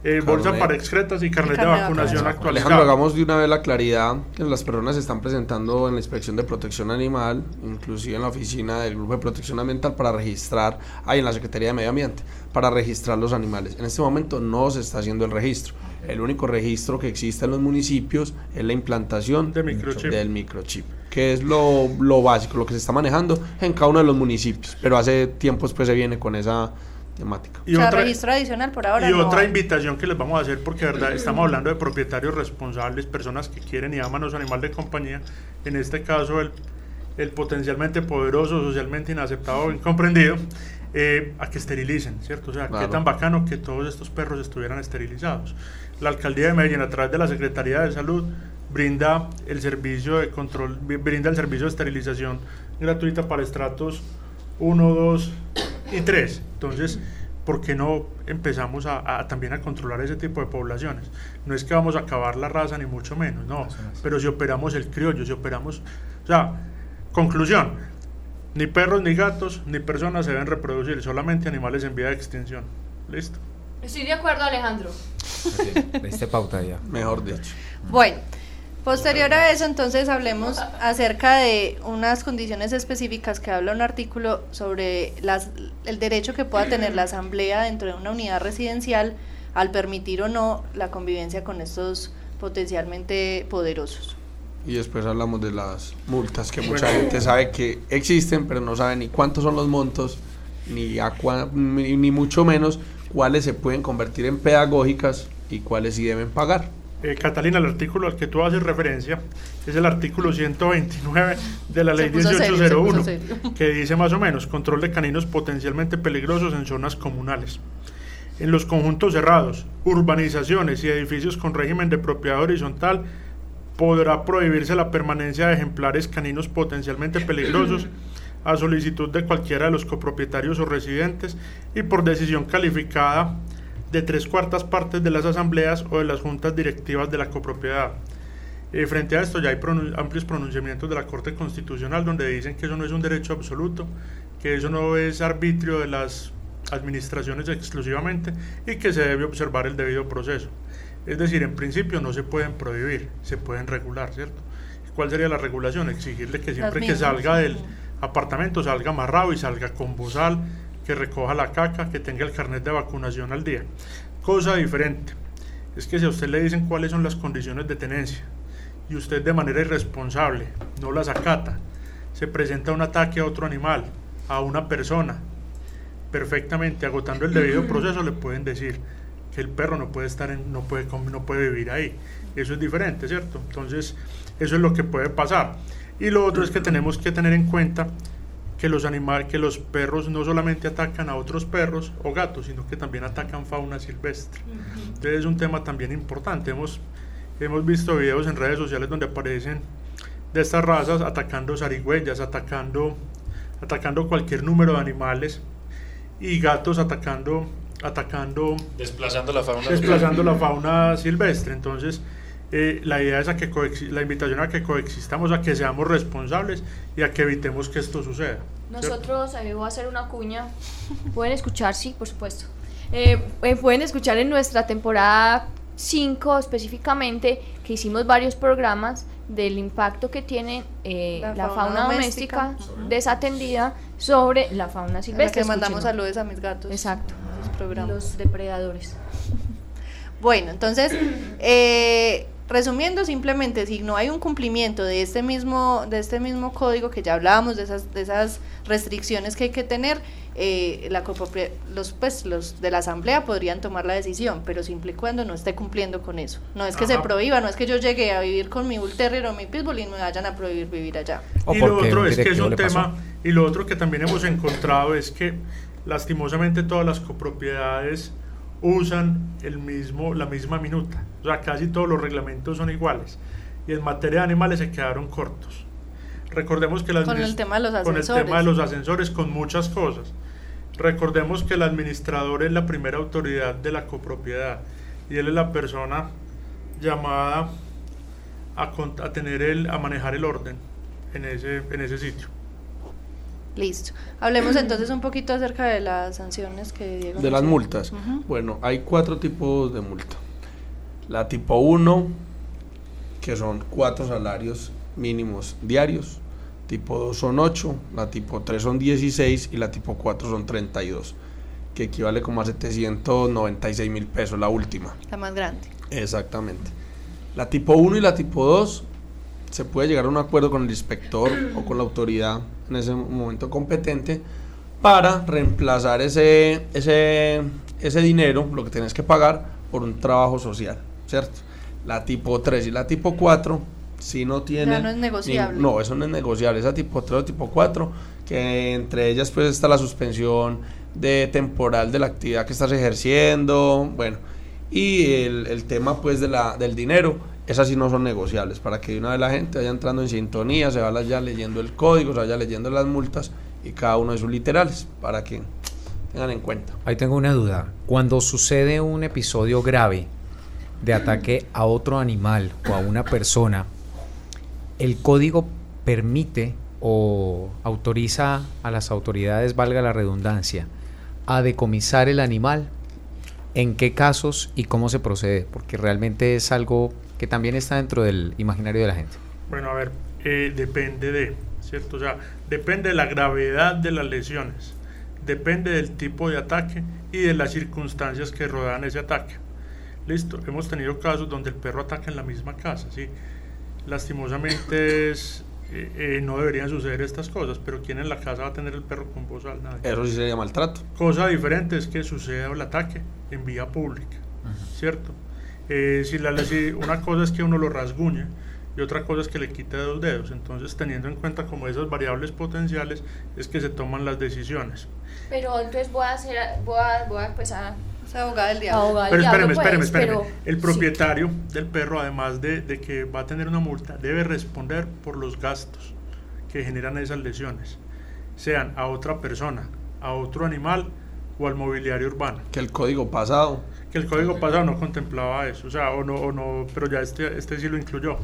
eh, bolsa para excretas y carnet de vacunación actualizado. Alejandro, hagamos de una vez la claridad que las personas se están presentando en la inspección de protección animal, inclusive en la oficina del Grupo de Protección Ambiental para registrar, ahí en la Secretaría de Medio Ambiente, para registrar los animales. En este momento no se está haciendo el registro. El único registro que existe en los municipios es la implantación del microchip, que es lo, lo básico, lo que se está manejando en cada uno de los municipios, pero hace tiempo después se viene con esa temática. Y otra, registro adicional por ahora. Y otra invitación que les vamos a hacer, porque verdad estamos hablando de propietarios responsables, personas que quieren y aman a los animales de compañía, en este caso el, el potencialmente poderoso, socialmente inaceptado, incomprendido, eh, a que esterilicen, ¿cierto? O sea, qué tan bacano que todos estos perros estuvieran esterilizados. La alcaldía de Medellín, a través de la Secretaría de Salud, brinda el servicio de control, brinda el servicio de esterilización gratuita para estratos 1, 2 y 3. Entonces, ¿por qué no empezamos a, también a controlar ese tipo de poblaciones? No es que vamos a acabar la raza, ni mucho menos, no. Pero si operamos el criollo, si operamos... O sea, conclusión, ni perros, ni gatos, ni personas se deben reproducir, solamente animales en vía de extinción. ¿Listo? Estoy de acuerdo, Alejandro. este pauta ya. Mejor dicho. Bueno. Posterior a eso, entonces hablemos acerca de unas condiciones específicas que habla un artículo sobre las, el derecho que pueda tener la asamblea dentro de una unidad residencial al permitir o no la convivencia con estos potencialmente poderosos. y después hablamos de las multas que mucha gente sabe que existen, pero no sabe ni cuántos son los montos, ni, a ni, mucho menos cuáles se pueden convertir en pedagógicas y cuáles sí deben pagar. Eh, Catalina, el artículo al que tú haces referencia es el artículo 129 de la ley 1801, que dice más o menos control de caninos potencialmente peligrosos en zonas comunales. En los conjuntos cerrados, urbanizaciones y edificios con régimen de propiedad horizontal, podrá prohibirse la permanencia de ejemplares caninos potencialmente peligrosos a solicitud de cualquiera de los copropietarios o residentes y por decisión calificada de tres cuartas partes de las asambleas o de las juntas directivas de la copropiedad. Eh, frente a esto ya hay amplios pronunciamientos de la Corte Constitucional donde dicen que eso no es un derecho absoluto, que eso no es arbitrio de las administraciones exclusivamente y que se debe observar el debido proceso. Es decir, en principio no se pueden prohibir, se pueden regular, ¿cierto? ¿Cuál sería la regulación? Exigirle que siempre que salga del apartamento salga amarrado y salga con bozal, que recoja la caca, que tenga el carnet de vacunación al día. Cosa diferente es que si a usted le dicen cuáles son las condiciones de tenencia y usted de manera irresponsable no las acata, se presenta un ataque a otro animal, a una persona, perfectamente agotando el debido [clears throat] proceso, le pueden decir que el perro no puede estar en, no puede no puede vivir ahí. Eso es diferente, ¿cierto? Entonces, eso es lo que puede pasar. Y lo otro es que tenemos que tener en cuenta que los animales, que los perros no solamente atacan a otros perros o gatos, sino que también atacan fauna silvestre. Entonces es un tema también importante. Hemos, hemos visto videos en redes sociales donde aparecen de estas razas atacando zarigüeyas, atacando, atacando cualquier número de animales y gatos atacando atacando desplazando la fauna desplazando la fauna silvestre entonces eh, la idea es a que la invitación a que coexistamos a que seamos responsables y a que evitemos que esto suceda nosotros eh, voy a hacer una cuña pueden escuchar sí por supuesto eh, pueden escuchar en nuestra temporada 5 específicamente que hicimos varios programas del impacto que tiene la, fauna, doméstica, desatendida sobre la fauna silvestre. que mandamos saludos a mis gatos. Exacto. Los, los depredadores. bueno, entonces, eh, resumiendo simplemente, si no hay un cumplimiento de este mismo, de este mismo código que ya hablábamos, de esas, de esas restricciones que hay que tener, eh, la los, pues, los de la asamblea podrían tomar la decisión, pero siempre y cuando no esté cumpliendo con eso. No es que se prohíba, no es que yo llegue a vivir con mi bull terrier o mi pitbull y me vayan a prohibir vivir allá. y lo otro es que es un tema, y lo otro que también hemos encontrado es que lastimosamente todas las copropiedades usan el mismo, la misma minuta, o sea, casi todos los reglamentos son iguales, y en materia de animales se quedaron cortos. Recordemos que con el tema de los ascensores. Con el tema de los ascensores, con muchas cosas. Recordemos que el administrador es la primera autoridad de la copropiedad y él es la persona llamada a, a tener el, a manejar el orden en ese, en ese sitio. Listo. Hablemos [clears throat] entonces un poquito acerca de las sanciones que Diego. De las multas. Bueno, hay cuatro tipos de multa. La tipo 1, que son cuatro salarios mínimos diarios tipo 2 son 8, la tipo 3 son 16 y la tipo 4 son 32, que equivale como a 796 mil pesos la última. La más grande. Exactamente. La tipo 1 y la tipo 2 se puede llegar a un acuerdo con el inspector o con la autoridad en ese momento competente para reemplazar ese, ese, ese dinero, lo que tienes que pagar, por un trabajo social, ¿cierto? La tipo 3 y la tipo 4 si no tienen... no es negociable. no, eso no es negociable. Esa tipo 3 o tipo 4, que entre ellas pues está la suspensión de temporal de la actividad que estás ejerciendo, bueno, y el, el tema pues de la, del dinero, esas sí no son negociables, para que una vez la gente vaya entrando en sintonía, se vaya ya leyendo el código, se vaya leyendo las multas y cada uno de sus literales, para que tengan en cuenta. Ahí tengo una duda. Cuando sucede un episodio grave de ataque a otro animal o a una persona, el código permite o autoriza a las autoridades, valga la redundancia, a decomisar el animal, en qué casos y cómo se procede, porque realmente es algo que también está dentro del imaginario de la gente. Bueno, a ver, eh, depende de, ¿cierto? O sea, depende de la gravedad de las lesiones, depende del tipo de ataque y de las circunstancias que rodean ese ataque. Listo, hemos tenido casos donde el perro ataca en la misma casa, ¿sí? lastimosamente es, eh, eh, no deberían suceder estas cosas, pero ¿quién en la casa va a tener el perro con voz al nadie? Eso sí sería maltrato. Cosa diferente es que suceda el ataque en vía pública, ¿cierto? Eh, si, la, si una cosa es que uno lo rasguñe y otra cosa es que le quite dos dedos. Entonces, teniendo en cuenta como esas variables potenciales, es que se toman las decisiones. Pero entonces voy a hacer, voy a, voy a empezar abogada del diablo. Abogada pero espéreme, espéreme, pues, espéreme. el propietario del perro, además de, de, que va a tener una multa, debe responder por los gastos que generan esas lesiones, sean a otra persona, a otro animal o al mobiliario urbano. Que el código pasado. Que el código pasado no contemplaba eso, o sea, o no, o no pero ya este, este sí lo incluyó.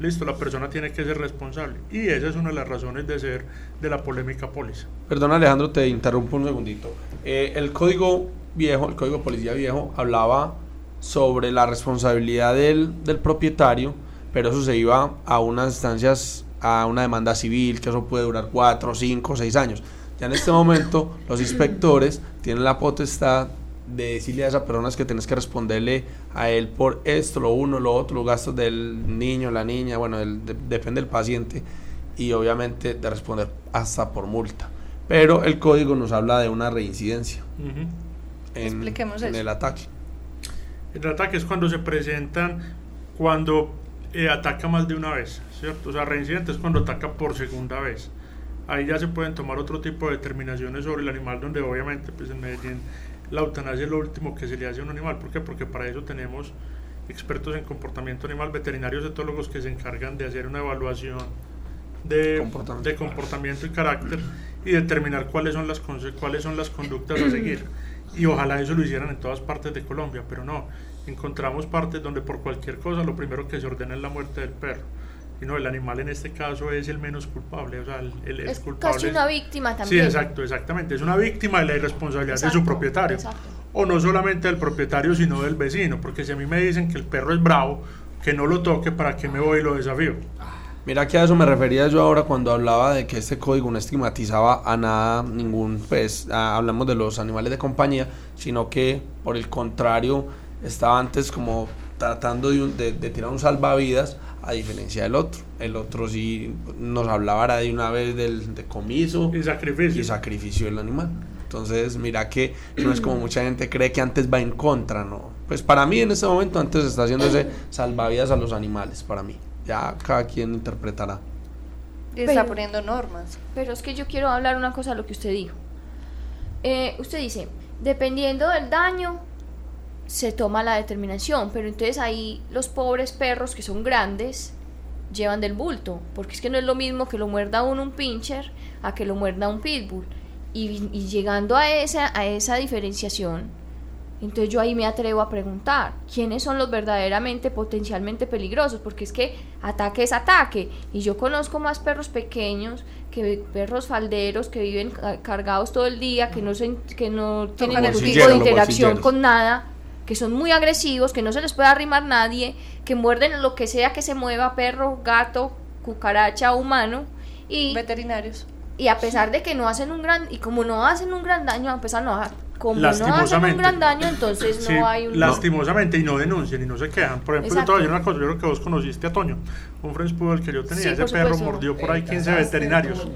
Listo, la persona tiene que ser responsable. Y esa es una de las razones de ser de la polémica póliza. Perdón Alejandro, te interrumpo un segundito. Eh, el código viejo, el código policía viejo, hablaba sobre la responsabilidad del, del propietario, pero eso se iba a unas instancias, a una demanda civil, que eso puede durar cuatro, cinco, seis años. Ya en este momento los inspectores tienen la potestad de decirle a esas personas que tienes que responderle a él por esto, lo uno, lo otro, los gastos del niño, la niña, bueno, depende del paciente y obviamente de responder hasta por multa. Pero el código nos habla de una reincidencia en, el ataque. El ataque es cuando se presentan, cuando eh, ataca más de una vez, ¿cierto? O sea, reincidente es cuando ataca por segunda vez. Ahí ya se pueden tomar otro tipo de determinaciones sobre el animal, donde obviamente pues en Medellín la eutanasia es lo último que se le hace a un animal. ¿Por qué? Porque para eso tenemos expertos en comportamiento animal, veterinarios etólogos que se encargan de hacer una evaluación de comportamiento, de comportamiento y carácter y determinar cuáles son las cuáles son las conductas a seguir. Y ojalá eso lo hicieran en todas partes de Colombia, pero no. Encontramos partes donde por cualquier cosa lo primero que se ordena es la muerte del perro y no, el animal en este caso es el menos culpable, o sea, el, es culpable. Casi una víctima también. Sí, exacto, exactamente. Es una víctima de la irresponsabilidad de su propietario. Exacto. O no solamente del propietario, sino del vecino, porque si a mí me dicen que el perro es bravo, que no lo toque, ¿para que me voy y lo desafío? Mira que a eso me refería yo ahora cuando hablaba de que este código no estigmatizaba a nada, ningún, pues, hablamos de los animales de compañía, sino que por el contrario estaba antes como tratando de, de tirar un salvavidas a diferencia del otro. El otro sí nos hablaba de una vez del decomiso y sacrificio. y sacrificio del animal. Entonces, mira que no es como [clears throat] mucha gente cree que antes va en contra, ¿no? Pues para mí en este momento antes está haciendo ese salvavidas a los animales, para mí. Ya cada quien interpretará. Y está poniendo normas. Pero es que yo quiero hablar una cosa de lo que usted dijo. Eh, usted dice, dependiendo del daño, se toma la determinación, pero entonces ahí los pobres perros que son grandes llevan del bulto, porque es que no es lo mismo que lo muerda uno un pincher a que lo muerda un pitbull. Y, llegando a esa, a esa diferenciación, entonces yo ahí me atrevo a preguntar, ¿quiénes son los verdaderamente potencialmente peligrosos? Porque es que ataque es ataque. Y yo conozco más perros pequeños que perros falderos que viven cargados todo el día, que no, se, que no tienen ningún tipo de interacción con nada que son muy agresivos, que no se les puede arrimar nadie, que muerden lo que sea que se mueva, perro, gato, cucaracha, humano. Y, Veterinarios. Y a pesar de que no hacen un gran, y como no hacen un gran daño, a pesar no como no hacen un gran daño, entonces no hay un... Lastimosamente, y no denuncian y no se quejan. Por ejemplo, yo te voy a una cosa, yo creo que vos conociste a Toño, un French Poodle que yo tenía, ese perro mordió por ahí 15 veterinarios.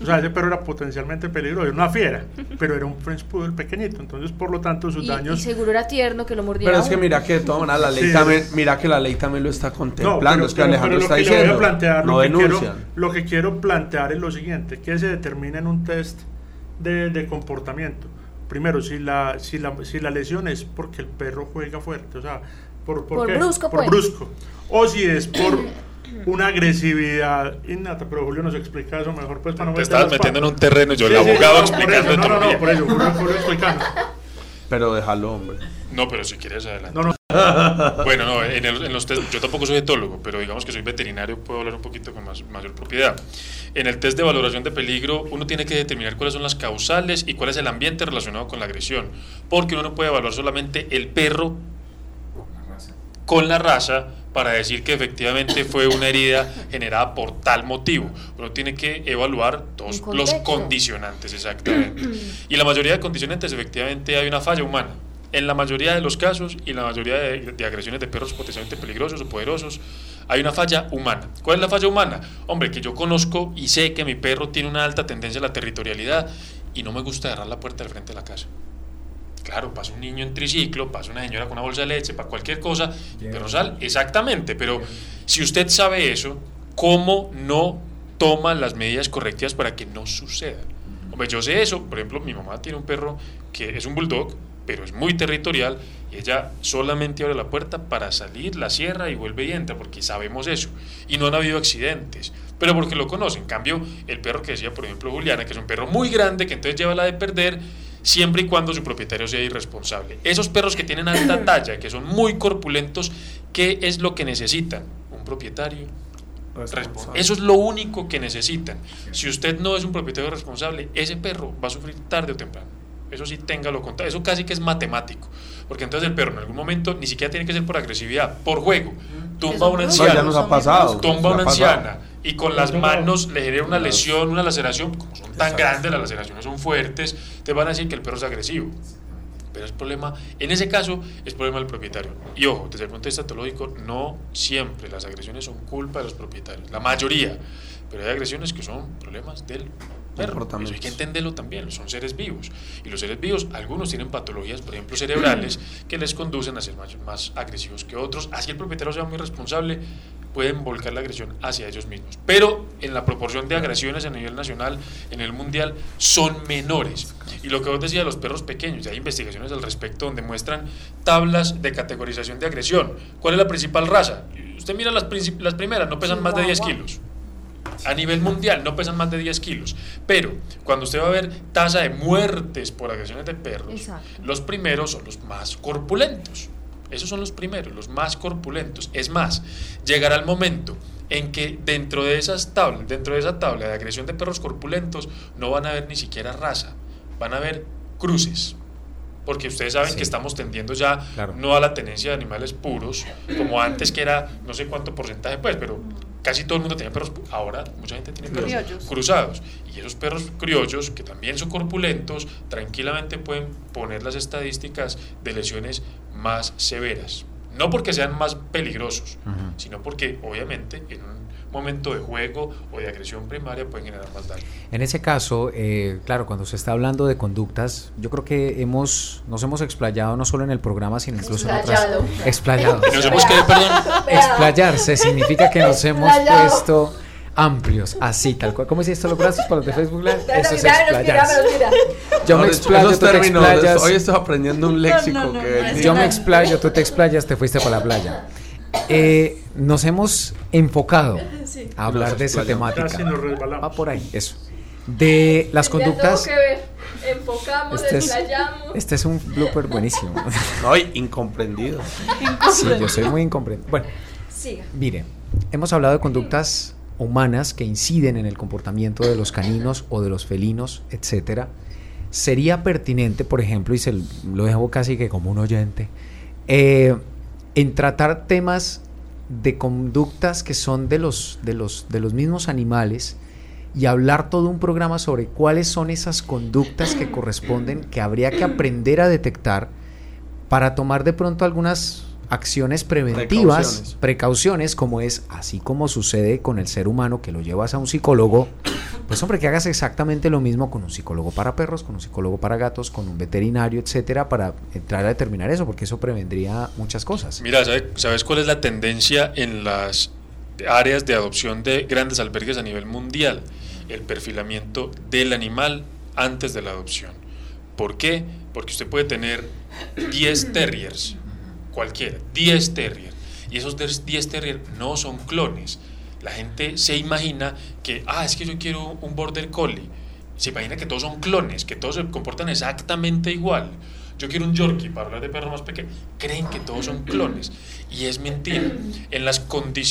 O sea, ese perro era potencialmente peligroso, era una fiera, pero era un French Poodle pequeñito, entonces por lo tanto sus daños... Y seguro era tierno que lo mordiera. Pero es que mira que de todas maneras la ley también, mira que la ley también lo está contemplando, es que Alejandro está diciendo, no denuncian. lo que quiero plantear es lo siguiente, que se determina en un test de, de comportamiento primero, si la, si, la, si la lesión es porque el perro juega fuerte, o sea, por, por, brusco. Por pues. brusco. O si es por [coughs] una agresividad innata, pero Julio nos explica eso mejor, pues para no Te estabas metiendo en un terreno, yo el abogado explicando. no, no, no, por eso, Julio explicando. Pero déjalo, hombre. No, pero si quieres adelante. No, no. [laughs] bueno, no, en, los test, yo tampoco soy etólogo, pero digamos que soy veterinario, puedo hablar un poquito con más, mayor propiedad. En el test de valoración de peligro, uno tiene que determinar cuáles son las causales y cuál es el ambiente relacionado con la agresión, porque uno no puede evaluar solamente el perro con la raza para decir que efectivamente fue una herida generada por tal motivo. Uno tiene que evaluar todos los condicionantes, exactamente. y la mayoría de condicionantes, efectivamente, hay una falla humana en la mayoría de los casos y en la mayoría de, agresiones de perros potencialmente peligrosos o poderosos, hay una falla humana. ¿Cuál es la falla humana? Hombre, que yo conozco y sé que mi perro tiene una alta tendencia a la territorialidad y no me gusta cerrar la puerta del frente de la casa. Claro, pasa un niño en triciclo, pasa una señora con una bolsa de leche, para cualquier cosa, pero sal, exactamente, pero si usted sabe eso, ¿cómo no toma las medidas correctas para que no suceda? Hombre, yo sé eso, por ejemplo, mi mamá tiene un perro que es un bulldog, pero es muy territorial, y ella solamente abre la puerta para salir, la cierra y vuelve y entra, porque sabemos eso. Y no han habido accidentes, pero porque lo conocen. En cambio, el perro que decía, por ejemplo, Juliana, que es un perro muy grande, que entonces lleva la de perder, siempre y cuando su propietario sea irresponsable. Esos perros que tienen alta [coughs] talla, que son muy corpulentos, ¿qué es lo que necesitan? Un propietario eso es lo único que necesitan. Si usted no es un propietario responsable, ese perro va a sufrir tarde o temprano. Eso sí, téngalo contado. Eso casi que es matemático. Porque entonces el perro en algún momento ni siquiera tiene que ser por agresividad, por juego. Tumba a una anciana. nos ha pasado. Tumba a una anciana y con las manos le genera una lesión, una laceración. Como son tan grandes, las laceraciones son fuertes, te van a decir que el perro es agresivo. Pero es problema, en ese caso, es problema del propietario. Y ojo, desde el punto de vista teológico, no siempre las agresiones son culpa de los propietarios, la mayoría. Pero hay agresiones que son problemas del perro. Eso hay que entenderlo también, son seres vivos. Y los seres vivos, algunos tienen patologías, por ejemplo, cerebrales, [clears throat] que les conducen a ser más, más agresivos que otros. Así el propietario sea muy responsable, pueden volcar la agresión hacia ellos mismos. Pero en la proporción de agresiones a nivel nacional, en el mundial, son menores. Y lo que vos decías, los perros pequeños, y hay investigaciones al respecto donde muestran tablas de categorización de agresión. ¿Cuál es la principal raza? Usted mira las, las primeras, no pesan más de 10 kilos. A nivel mundial no pesan más de 10 kilos. Pero cuando usted va a ver tasa de muertes por agresiones de perros, los primeros son los más corpulentos. Esos son los primeros, los más corpulentos. Es más, llegará el momento en que dentro de esas tablas, dentro de esa tabla de agresión de perros corpulentos, no van a haber ni siquiera raza, van a haber cruces. Porque ustedes saben que estamos tendiendo ya no a la tenencia de animales puros, como antes que era no sé cuánto porcentaje, pues, pero casi todo el mundo tenía perros, ahora mucha gente tiene perros cruzados. Y esos perros criollos, que también son corpulentos, tranquilamente pueden poner las estadísticas de lesiones más severas. No porque sean más peligrosos, sino porque obviamente en un momento de juego o de agresión primaria pueden generar más daño. En ese caso, eh, claro, cuando se está hablando de conductas, yo creo que hemos nos hemos explayado no solo en el programa, sino incluso en otras... Explayado. Nos hemos quedado, perdón. Explayarse significa que nos hemos puesto amplios, así, tal cual. ¿Cómo es esto los brazos para los de Facebook Live? Eso es explayarse. Yo me explayo, tú te explayas. Hoy estoy aprendiendo un léxico que... Yo me explayo, tú te explayas, te fuiste para la playa. Eh, nos hemos enfocado [laughs] a hablar de esa temática. Va por ahí, eso. De las conductas. Que ver. Enfocamos, este es, este es un blooper buenísimo. [laughs] No, incomprendido. Sí, yo soy muy incomprendido. Bueno, mire, hemos hablado de conductas humanas que inciden en el comportamiento de los caninos o de los felinos, etcétera. Sería pertinente, por ejemplo, y se lo dejo casi que como un oyente, eh, en tratar temas de conductas que son de los, de los, de los mismos animales y hablar todo un programa sobre cuáles son esas conductas que corresponden, que habría que aprender a detectar para tomar de pronto algunas acciones preventivas, precauciones. como es así como sucede con el ser humano que lo llevas a un psicólogo, pues hombre, que hagas exactamente lo mismo con un psicólogo para perros, con un psicólogo para gatos, con un veterinario, etcétera, para entrar a determinar eso, porque eso prevendría muchas cosas. Mira, ¿sabes cuál es la tendencia en las áreas de adopción de grandes albergues a nivel mundial? El perfilamiento del animal antes de la adopción. ¿Por qué? Porque usted puede tener 10 terriers cualquiera, 10 Terrier. Y esos 10 Terrier no son clones. La gente se imagina que, ah, es que yo quiero un Border Collie. Se imagina que todos son clones, que todos se comportan exactamente igual yo quiero un Yorkie para hablar de perros más pequeños, creen que todos son clones. Y es mentira. En, las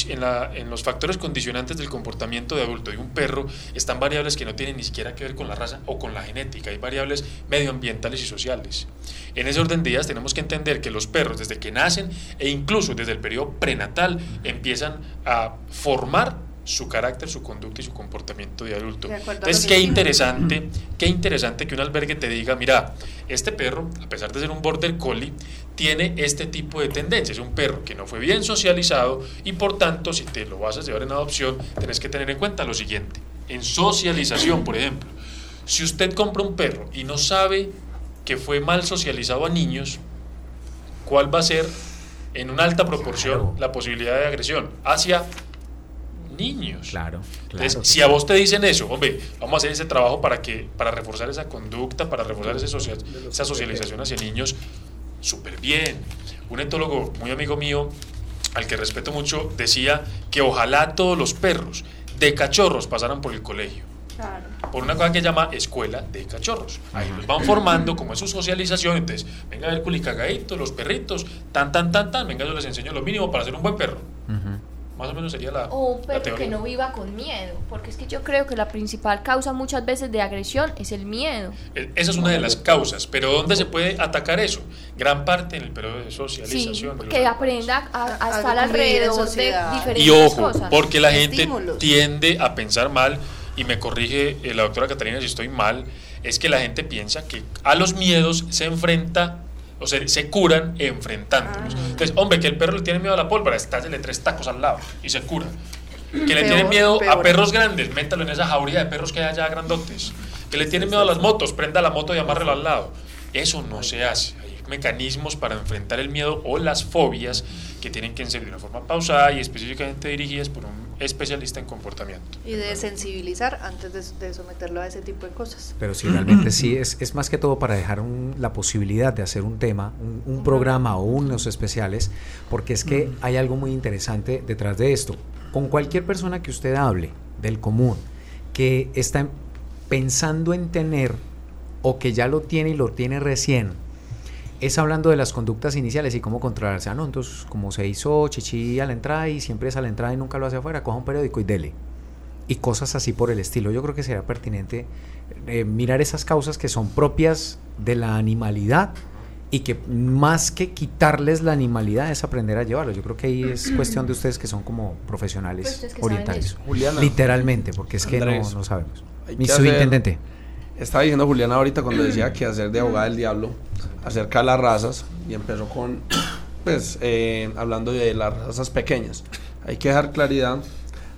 en, la, en los factores condicionantes del comportamiento de adulto de un perro están variables que no tienen ni siquiera que ver con la raza o con la genética. Hay variables medioambientales y sociales. En ese orden de ideas tenemos que entender que los perros desde que nacen e incluso desde el periodo prenatal empiezan a formar su carácter, su conducta y su comportamiento de adulto. Entonces, qué interesante, qué interesante que un albergue te diga, mira, este perro, a pesar de ser un border collie, tiene este tipo de tendencias. Es un perro que no fue bien socializado y por tanto, si te lo vas a llevar en adopción, tenés que tener en cuenta lo siguiente. En socialización, por ejemplo, si usted compra un perro y no sabe que fue mal socializado a niños, ¿cuál va a ser en una alta proporción la posibilidad de agresión hacia niños. Claro, Entonces, si a vos te dicen eso, hombre, vamos a hacer ese trabajo para que para reforzar esa conducta, para reforzar ese esa socialización hacia niños, súper bien. Un etólogo muy amigo mío, al que respeto mucho, decía que ojalá todos los perros de cachorros pasaran por el colegio. Por una cosa que llama escuela de cachorros. Ahí los van formando, como es su socialización. Entonces, venga a ver culicagadito, los perritos, tan, tan, tan, tan. Venga, yo les enseño lo mínimo para ser un buen perro. Más o menos sería la. O un perro que no viva con miedo. Porque es que yo creo que la principal causa muchas veces de agresión es el miedo. E, esa es una de las causas. Pero ¿dónde se puede atacar eso? Gran parte en el periodo de socialización. que aprenda a, estar alrededor de diferentes Y ojo, porque la gente tiende a pensar mal y me corrige eh, la doctora Catalina si estoy mal, es que la gente piensa que a los miedos se enfrenta, o sea, se curan enfrentándolos. Ah. Entonces, hombre, que el perro le tiene miedo a la pólvora, le tres tacos al lado y se cura. Que le tiene miedo a perros grandes, métalo en esa jauría de perros que hay allá grandotes. Que le tiene miedo a las motos, prenda la moto y amárrelo al lado. Eso no se hace. Hay mecanismos para enfrentar el miedo o las fobias que tienen que ser de una forma pausada y específicamente dirigidas por un especialista en comportamiento. Y de sensibilizar antes de, someterlo a ese tipo de cosas. Pero sí, realmente [clears throat] sí, es, es más que todo para dejar la posibilidad de hacer un tema, un, programa o unos especiales, porque es que hay algo muy interesante detrás de esto. Con cualquier persona que usted hable del común, que está pensando en tener o que ya lo tiene y lo tiene recién, es hablando de las conductas iniciales y cómo controlarse. Ah, no, entonces, como se hizo chichi a la entrada y siempre es a la entrada y nunca lo hace afuera, coja un periódico y dele. Y cosas así por el estilo. Yo creo que sería pertinente eh, mirar esas causas que son propias de la animalidad y que más que quitarles la animalidad es aprender a llevarlo. Yo creo que ahí es [clears throat] cuestión de ustedes que son como profesionales pues orientales. Literalmente, porque es que no, sabemos. Mi subintendente. Estaba diciendo Juliana ahorita cuando decía que hacer de abogada del diablo acerca de las razas y empezó con, [coughs] pues, eh, hablando de las razas pequeñas. Hay que dejar claridad,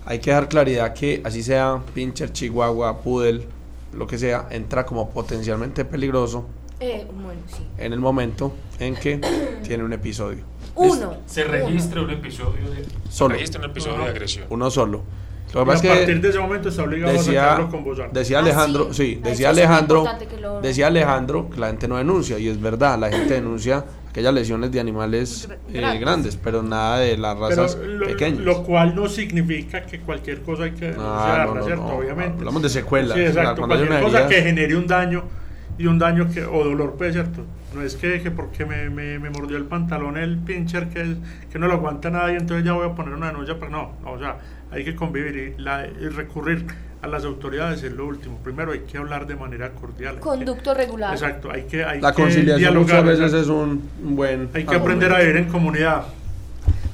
hay que dejar claridad que así sea pincher, chihuahua, poodle, lo que sea, entra como potencialmente peligroso eh, bueno, sí. en el momento en que [coughs] tiene un episodio. Uno. Se registra un episodio de, solo. Se registra un episodio de agresión. Uno solo a partir de ese momento está obligado decía, a sacarlo con voz Decía Alejandro, ah, sí, decía Alejandro, decía Alejandro que la gente no denuncia y es verdad, la gente denuncia aquellas lesiones de animales eh, grandes, pero nada de las razas pequeñas. Lo cual no significa que cualquier cosa hay que denunciarla, no, no, ¿cierto? Obviamente. Hablamos de secuelas. Sí, exacto. cualquier cosa que genere un daño y un daño que o dolor, pues, ¿cierto? No es que, que porque me, me, me, mordió el pantalón el pincher que, que no lo aguanta nada y entonces ya voy a poner una denuncia, pero no, no o sea, hay que convivir y, la, recurrir a las autoridades es lo último. Primero hay que hablar de manera cordial. Conducto regular. Exacto, hay que hay La conciliación muchas veces es un buen... Hay que aprender a vivir en comunidad.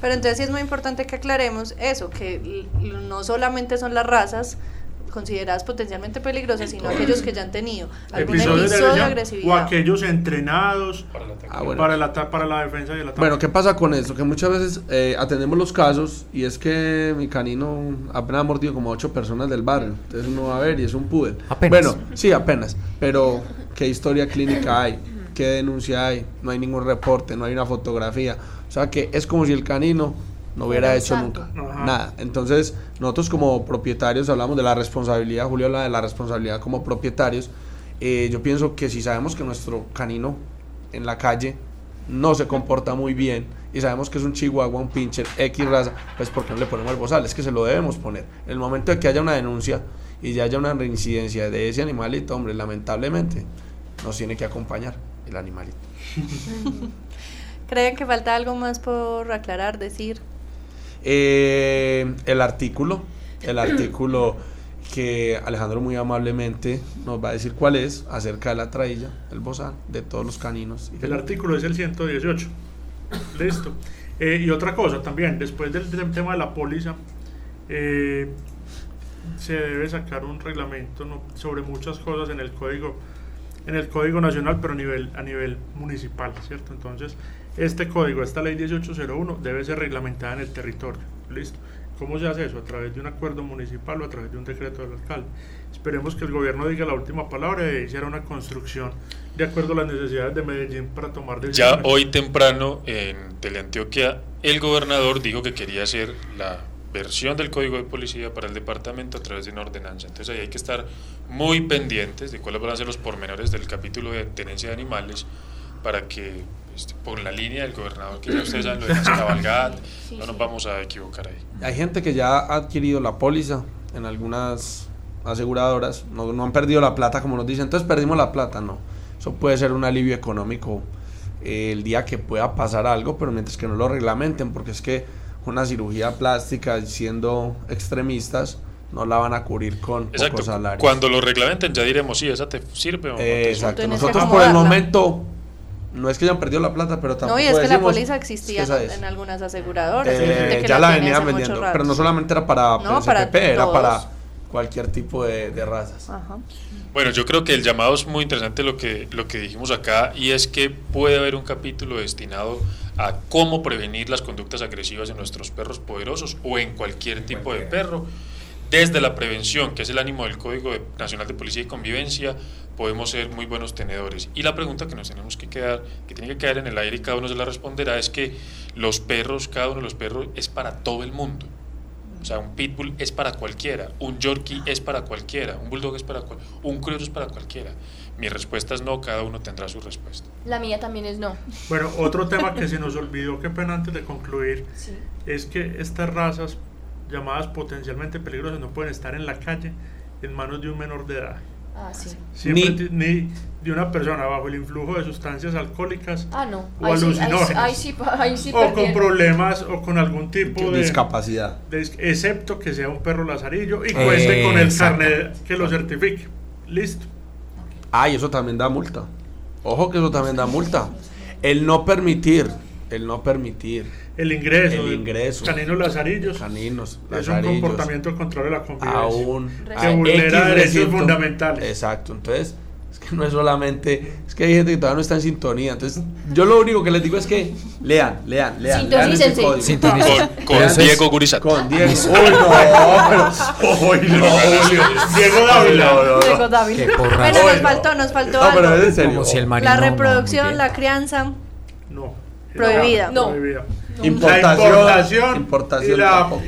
Pero entonces sí es muy importante que aclaremos eso, que no solamente son las razas, consideradas potencialmente peligrosas, sino aquellos que ya han tenido algún episodio, de, agresividad. O aquellos entrenados para, la, para la defensa y el ataque. Bueno, ¿qué pasa con eso? Que muchas veces eh, atendemos los casos y es que mi canino apenas ha mordido como ocho personas del barrio. Entonces uno va a ver y es un pudel. Bueno, sí, apenas. Pero, ¿qué historia clínica hay? ¿Qué denuncia hay? No hay ningún reporte, no hay una fotografía. O sea que es como si el canino no hubiera hecho nunca nada. Entonces, nosotros como propietarios hablamos de la responsabilidad, Julio habla de la responsabilidad como propietarios. Eh, yo pienso que si sabemos que nuestro canino en la calle no se comporta muy bien y sabemos que es un chihuahua, un pincher, X raza, pues ¿por qué no le ponemos el bozal? Es que se lo debemos poner. En el momento de que haya una denuncia y ya haya una reincidencia de ese animalito, hombre, lamentablemente nos tiene que acompañar el animalito. [laughs] [laughs] ¿Creen que falta algo más por aclarar, decir? Eh, el artículo, el artículo que Alejandro muy amablemente nos va a decir cuál es acerca de la trailla, el bozal de todos los caninos. El artículo es el 118. Listo. Eh, y otra cosa también, después del, tema de la póliza, eh, se debe sacar un reglamento sobre muchas cosas en el código en el código nacional pero a nivel a nivel municipal cierto entonces este código esta ley 1801 debe ser reglamentada en el territorio listo ¿Cómo se hace eso? A través de un acuerdo municipal o a través de un decreto del alcalde. Esperemos que el gobierno diga la última palabra y hiciera una construcción de acuerdo a las necesidades de Medellín para tomar decisiones. Ya hoy temprano en Teleantioquia el gobernador dijo que quería hacer la versión del código de policía para el departamento a través de una ordenanza. Entonces ahí hay que estar muy pendientes de cuáles van a ser los pormenores del capítulo de tenencia de animales para que este, por la línea del gobernador, que ya ustedes saben lo de cabalgad, no nos vamos a equivocar ahí. Hay gente que ya ha adquirido la póliza en algunas aseguradoras, no, no han perdido la plata como nos dicen, entonces perdimos la plata, no. Eso puede ser un alivio económico eh, el día que pueda pasar algo, pero mientras que no lo reglamenten, porque es que una cirugía plástica, siendo extremistas, no la van a cubrir con pocos salarios. Cuando lo reglamenten ya diremos, sí, esa te sirve o no Exacto. Nosotros por el momento no es que hayan perdido la plata, pero tampoco. No, y es que la póliza existía en, algunas aseguradoras. Eh, ya la, venían vendiendo, pero no solamente era para no, era para cualquier tipo de, razas. Bueno, yo creo que el llamado es muy interesante lo que, lo que dijimos acá, y es que puede haber un capítulo destinado a cómo prevenir las conductas agresivas en nuestros perros poderosos o en cualquier tipo de perro desde la prevención, que es el ánimo del Código Nacional de Policía y Convivencia, podemos ser muy buenos tenedores. Y la pregunta que nos tenemos que quedar, que tiene que quedar en el aire y cada uno se la responderá, es que los perros, cada uno de los perros es para todo el mundo. O sea, un pitbull es para cualquiera, un yorkie es para cualquiera, un bulldog es para cualquiera, un criollo es para cualquiera. Mi respuesta es no, cada uno tendrá su respuesta. La mía también es no. Bueno, otro tema que se nos [laughs] olvidó, qué pena antes de concluir, es que estas razas llamadas potencialmente peligrosas no pueden estar en la calle en manos de un menor de edad. Ah, sí. Siempre ni, de una persona bajo el influjo de sustancias alcohólicas ah, no. o alucinógenas. o con problemas o con algún tipo de discapacidad. excepto que sea un perro lazarillo y cueste con el carnet que lo certifique. Listo. Ah, y eso también da multa. Ojo que eso también da multa. El no permitir, el no permitir el ingreso, el ingreso caninos lazarillos, caninos es un comportamiento contra de la convivencia aún que vulnera derechos fundamentales. Exacto, entonces es que no es solamente, es que hay gente que todavía no está en sintonía, entonces yo lo único que les digo es que lean, lean, lean, lean ese Con, con Diego Gurizat. Con Diego. Uy, no, [laughs] pero, uy, no, Diego Dávila. Diego Dávila. Bueno, nos faltó, nos faltó no, Pero es en serio. Si la reproducción, la crianza. No. Prohibida. No. Prohibida. Importación, importación,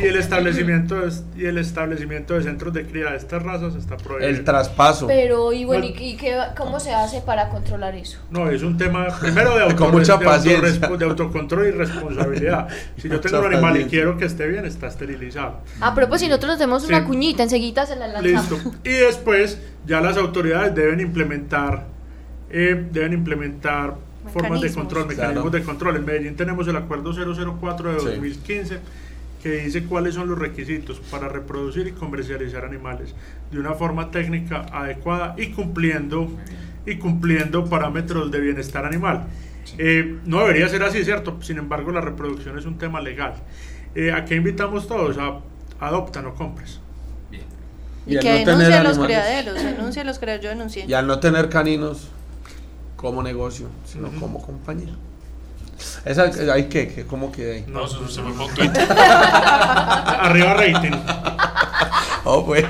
y, el establecimiento de, y el establecimiento de centros de cría de estas razas está prohibido. El traspaso. Pero y bueno, ¿y, qué, cómo se hace para controlar eso? No, es un tema primero de, [laughs] Con mucha paciencia. de autocontrol y responsabilidad. si yo tengo un animal y quiero que esté bien, está esterilizado. Ah, pero pues si nosotros nos demos una cuñita, enseguida se la lanzamos. Listo. Y después ya las autoridades deben implementar eh, deben implementar formas de control, mecanismos de control. En Medellín tenemos el acuerdo 004 de 2015 que dice cuáles son los requisitos para reproducir y comercializar animales de una forma técnica adecuada y cumpliendo y cumpliendo parámetros de bienestar animal. Eh, no debería ser así, ¿cierto? Sin embargo, la reproducción es un tema legal. Eh, ¿A qué invitamos todos? A adopta, no compres. Y, que no denuncien los criaderos, denuncien los criaderos, yo denuncié. Y al no tener caninos, como negocio, sino como compañía. Esa, ¿Hay qué? ¿Cómo queda ahí? No, eso se me fue [laughs] Twitter. Arriba rating. Oh, pues.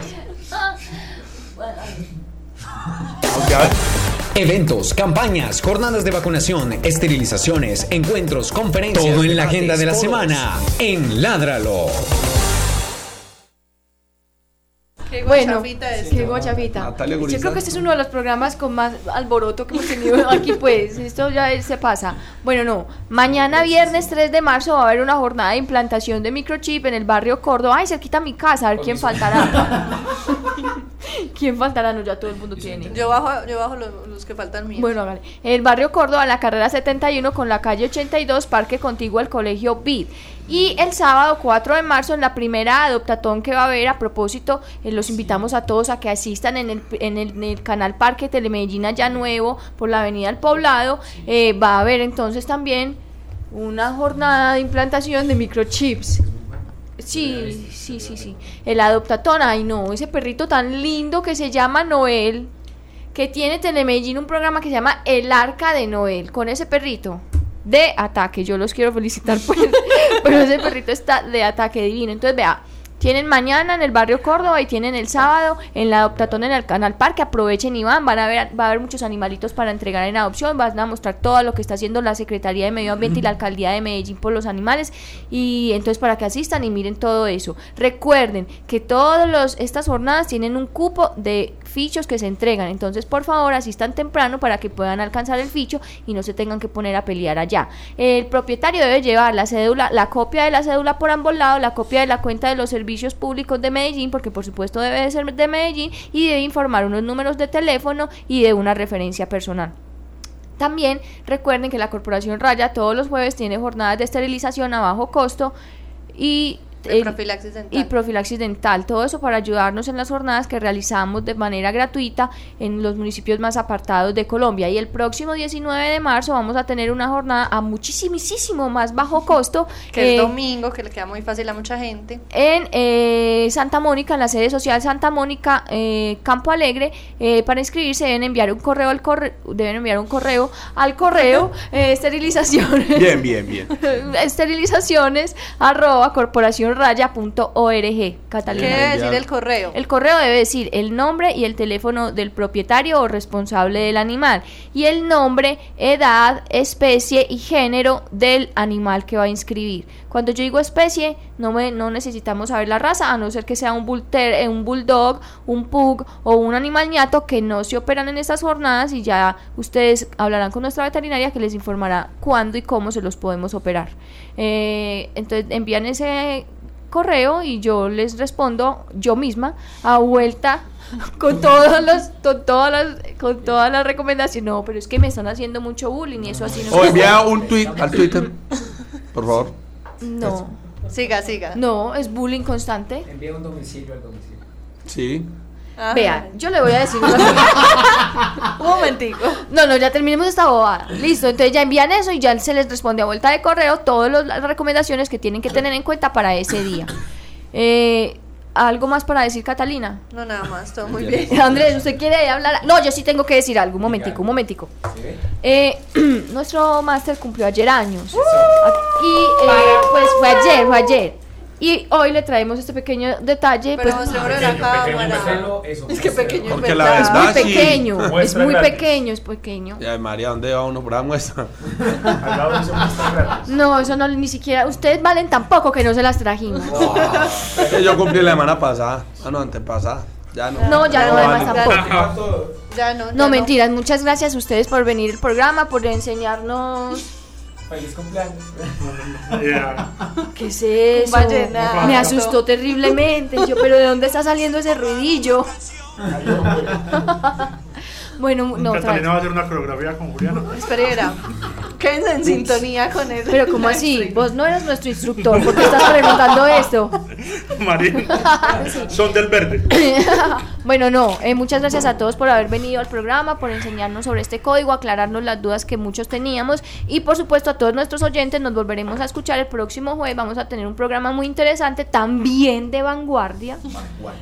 Eventos, campañas, jornadas de vacunación, esterilizaciones, encuentros, conferencias. Todo en la agenda de la semana en Ládralo. Bueno, qué guachafita. Yo creo que este es uno de los programas con más alboroto que hemos tenido aquí, pues. Esto ya se pasa. Bueno, no. Mañana, viernes 3 de marzo, va a haber una jornada de implantación de microchip en el barrio Córdoba. Ay, cerquita a mi casa, a ver quién faltará. [laughs] [laughs] ¿Quién faltará? No, ya todo el mundo tiene. Yo bajo, yo bajo los, que faltan míos. Bueno, vale. En el barrio Córdoba, la carrera 71 con la calle 82, parque contiguo al colegio BID. Y el sábado 4 de marzo, en la primera adoptatón que va a haber, a propósito, eh, los invitamos a todos a que asistan en el, en el, canal Parque Telemedellín ya nuevo, por la avenida del Poblado. Eh, va a haber entonces también una jornada de implantación de microchips Sí, sí, sí, sí. El adoptatón, ay no, ese perrito tan lindo que se llama Noel, que tiene Telemedellín un programa que se llama El Arca de Noel, con ese perrito de ataque. Yo los quiero felicitar por [laughs] pero ese perrito está de ataque divino. Entonces, vea, tienen mañana en el barrio Córdoba y tienen el sábado en la adoptatón en el Canal Parque. Aprovechen y van, van a ver, va a haber muchos animalitos para entregar en adopción. Van a mostrar todo lo que está haciendo la Secretaría de Medio Ambiente y la Alcaldía de Medellín por los animales. Y entonces para que asistan y miren todo eso. Recuerden que todas estas jornadas tienen un cupo de fichos que se entregan. Entonces, por favor, asistan temprano para que puedan alcanzar el ficho y no se tengan que poner a pelear allá. El propietario debe llevar la cédula, la copia de la cédula por ambos lados, la copia de la cuenta de los servicios públicos de Medellín, porque por supuesto debe de ser de Medellín, y debe informar unos números de teléfono y de una referencia personal. También recuerden que la Corporación Raya todos los jueves tiene jornadas de esterilización a bajo costo y y profilaxis dental. Y profilaxis dental. Todo eso para ayudarnos en las jornadas que realizamos de manera gratuita en los municipios más apartados de Colombia. Y el próximo 19 de marzo vamos a tener una jornada a muchísimo más bajo [laughs] costo. que es eh, domingo, que le queda muy fácil a mucha gente. En eh, Santa Mónica, en la sede social Santa Mónica, eh, Campo Alegre. para inscribirse deben enviar un correo al correo, deben enviar un correo al correo [laughs] esterilizaciones. Bien, bien, bien. [laughs] esterilizaciones arroba corporación raya.org. Catalina. ¿Qué debe decir el correo? El correo debe decir el nombre y el teléfono del propietario o responsable del animal y el nombre, edad, especie y género del animal que va a inscribir. Cuando yo digo especie, no, me, no necesitamos saber la raza, a no ser que sea un, bulter, un bulldog, un pug o un animal ñato que no se operan en estas jornadas y ya ustedes hablarán con nuestra veterinaria que les informará cuándo y cómo se los podemos operar. Eh, entonces envían ese correo y yo les respondo yo misma a vuelta con todos los con todas las con todas las recomendaciones. No pero es que me están haciendo mucho bullying y eso así no o envía un tweet al Twitter por favor. No. Siga siga. No es bullying constante. Envía un domicilio al domicilio. Sí Vea, yo le voy a decir un momentico. No, no, ya terminemos esta bobada. Listo, entonces ya envían eso y ya se les responde a vuelta de correo todas las recomendaciones que tienen que tener en cuenta para ese día. Eh, ¿Algo más para decir, Catalina? No, nada más, todo muy bien. Andrés, ¿usted quiere hablar? No, yo sí tengo que decir algo, un momentico, un momentico. Eh, [clears throat] nuestro máster cumplió ayer años. Y eh, pues fue ayer, fue ayer. Y hoy le traemos este pequeño detalle. Pero pues, la cámara. Es que pequeño Porque la verdad, es muy pequeño, es muy pequeño, es pequeño. Ya, María, ¿dónde va uno por la muestra? no, eso no, ni siquiera, ustedes valen tan poco que no se las trajimos. [laughs] Yo cumplí la semana pasada, ah, no, antepasada. Ya no. No, ya no, además tampoco. Ya no, no, mentiras. Muchas gracias a ustedes por venir al programa, por enseñarnos Feliz cumpleaños. [laughs] ¿Qué es eso? Me asustó terriblemente. Yo, pero ¿de dónde está saliendo ese ruidillo? Bueno, no. Catalina va a hacer una coreografía con Juliano. [laughs] Espera, quédense en sintonía con él. Pero, ¿cómo así? Vos no eres nuestro instructor, ¿por qué estás preguntando esto? [laughs] Marín, son del verde. [laughs] bueno, no. Eh, muchas gracias a todos por haber venido al programa, por enseñarnos sobre este código, aclararnos las dudas que muchos teníamos. Y, por supuesto, a todos nuestros oyentes, nos volveremos a escuchar el próximo jueves. Vamos a tener un programa muy interesante, también de vanguardia.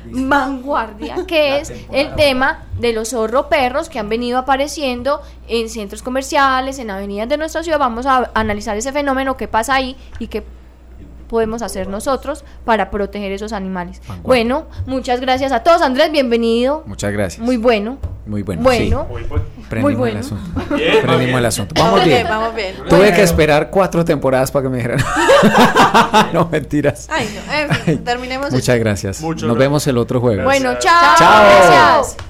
Vanguardia, que es el tema de los zorro perros que han venido apareciendo en centros comerciales, en avenidas de nuestra ciudad. Vamos a analizar ese fenómeno, qué pasa ahí y qué podemos hacer nosotros para proteger esos animales. Bueno, muchas gracias a todos. Andrés, bienvenido. Muchas gracias. Muy bueno. Muy bueno. Bueno. Muy bueno. el asunto. Prendimos el asunto. Vamos bien. Vamos bien. Tuve que esperar cuatro temporadas para que me dijeran. [laughs] no, mentiras. Ay, no. terminemos. Muchas gracias. Nos vemos el otro jueves. Bueno, chao. Chao. Gracias.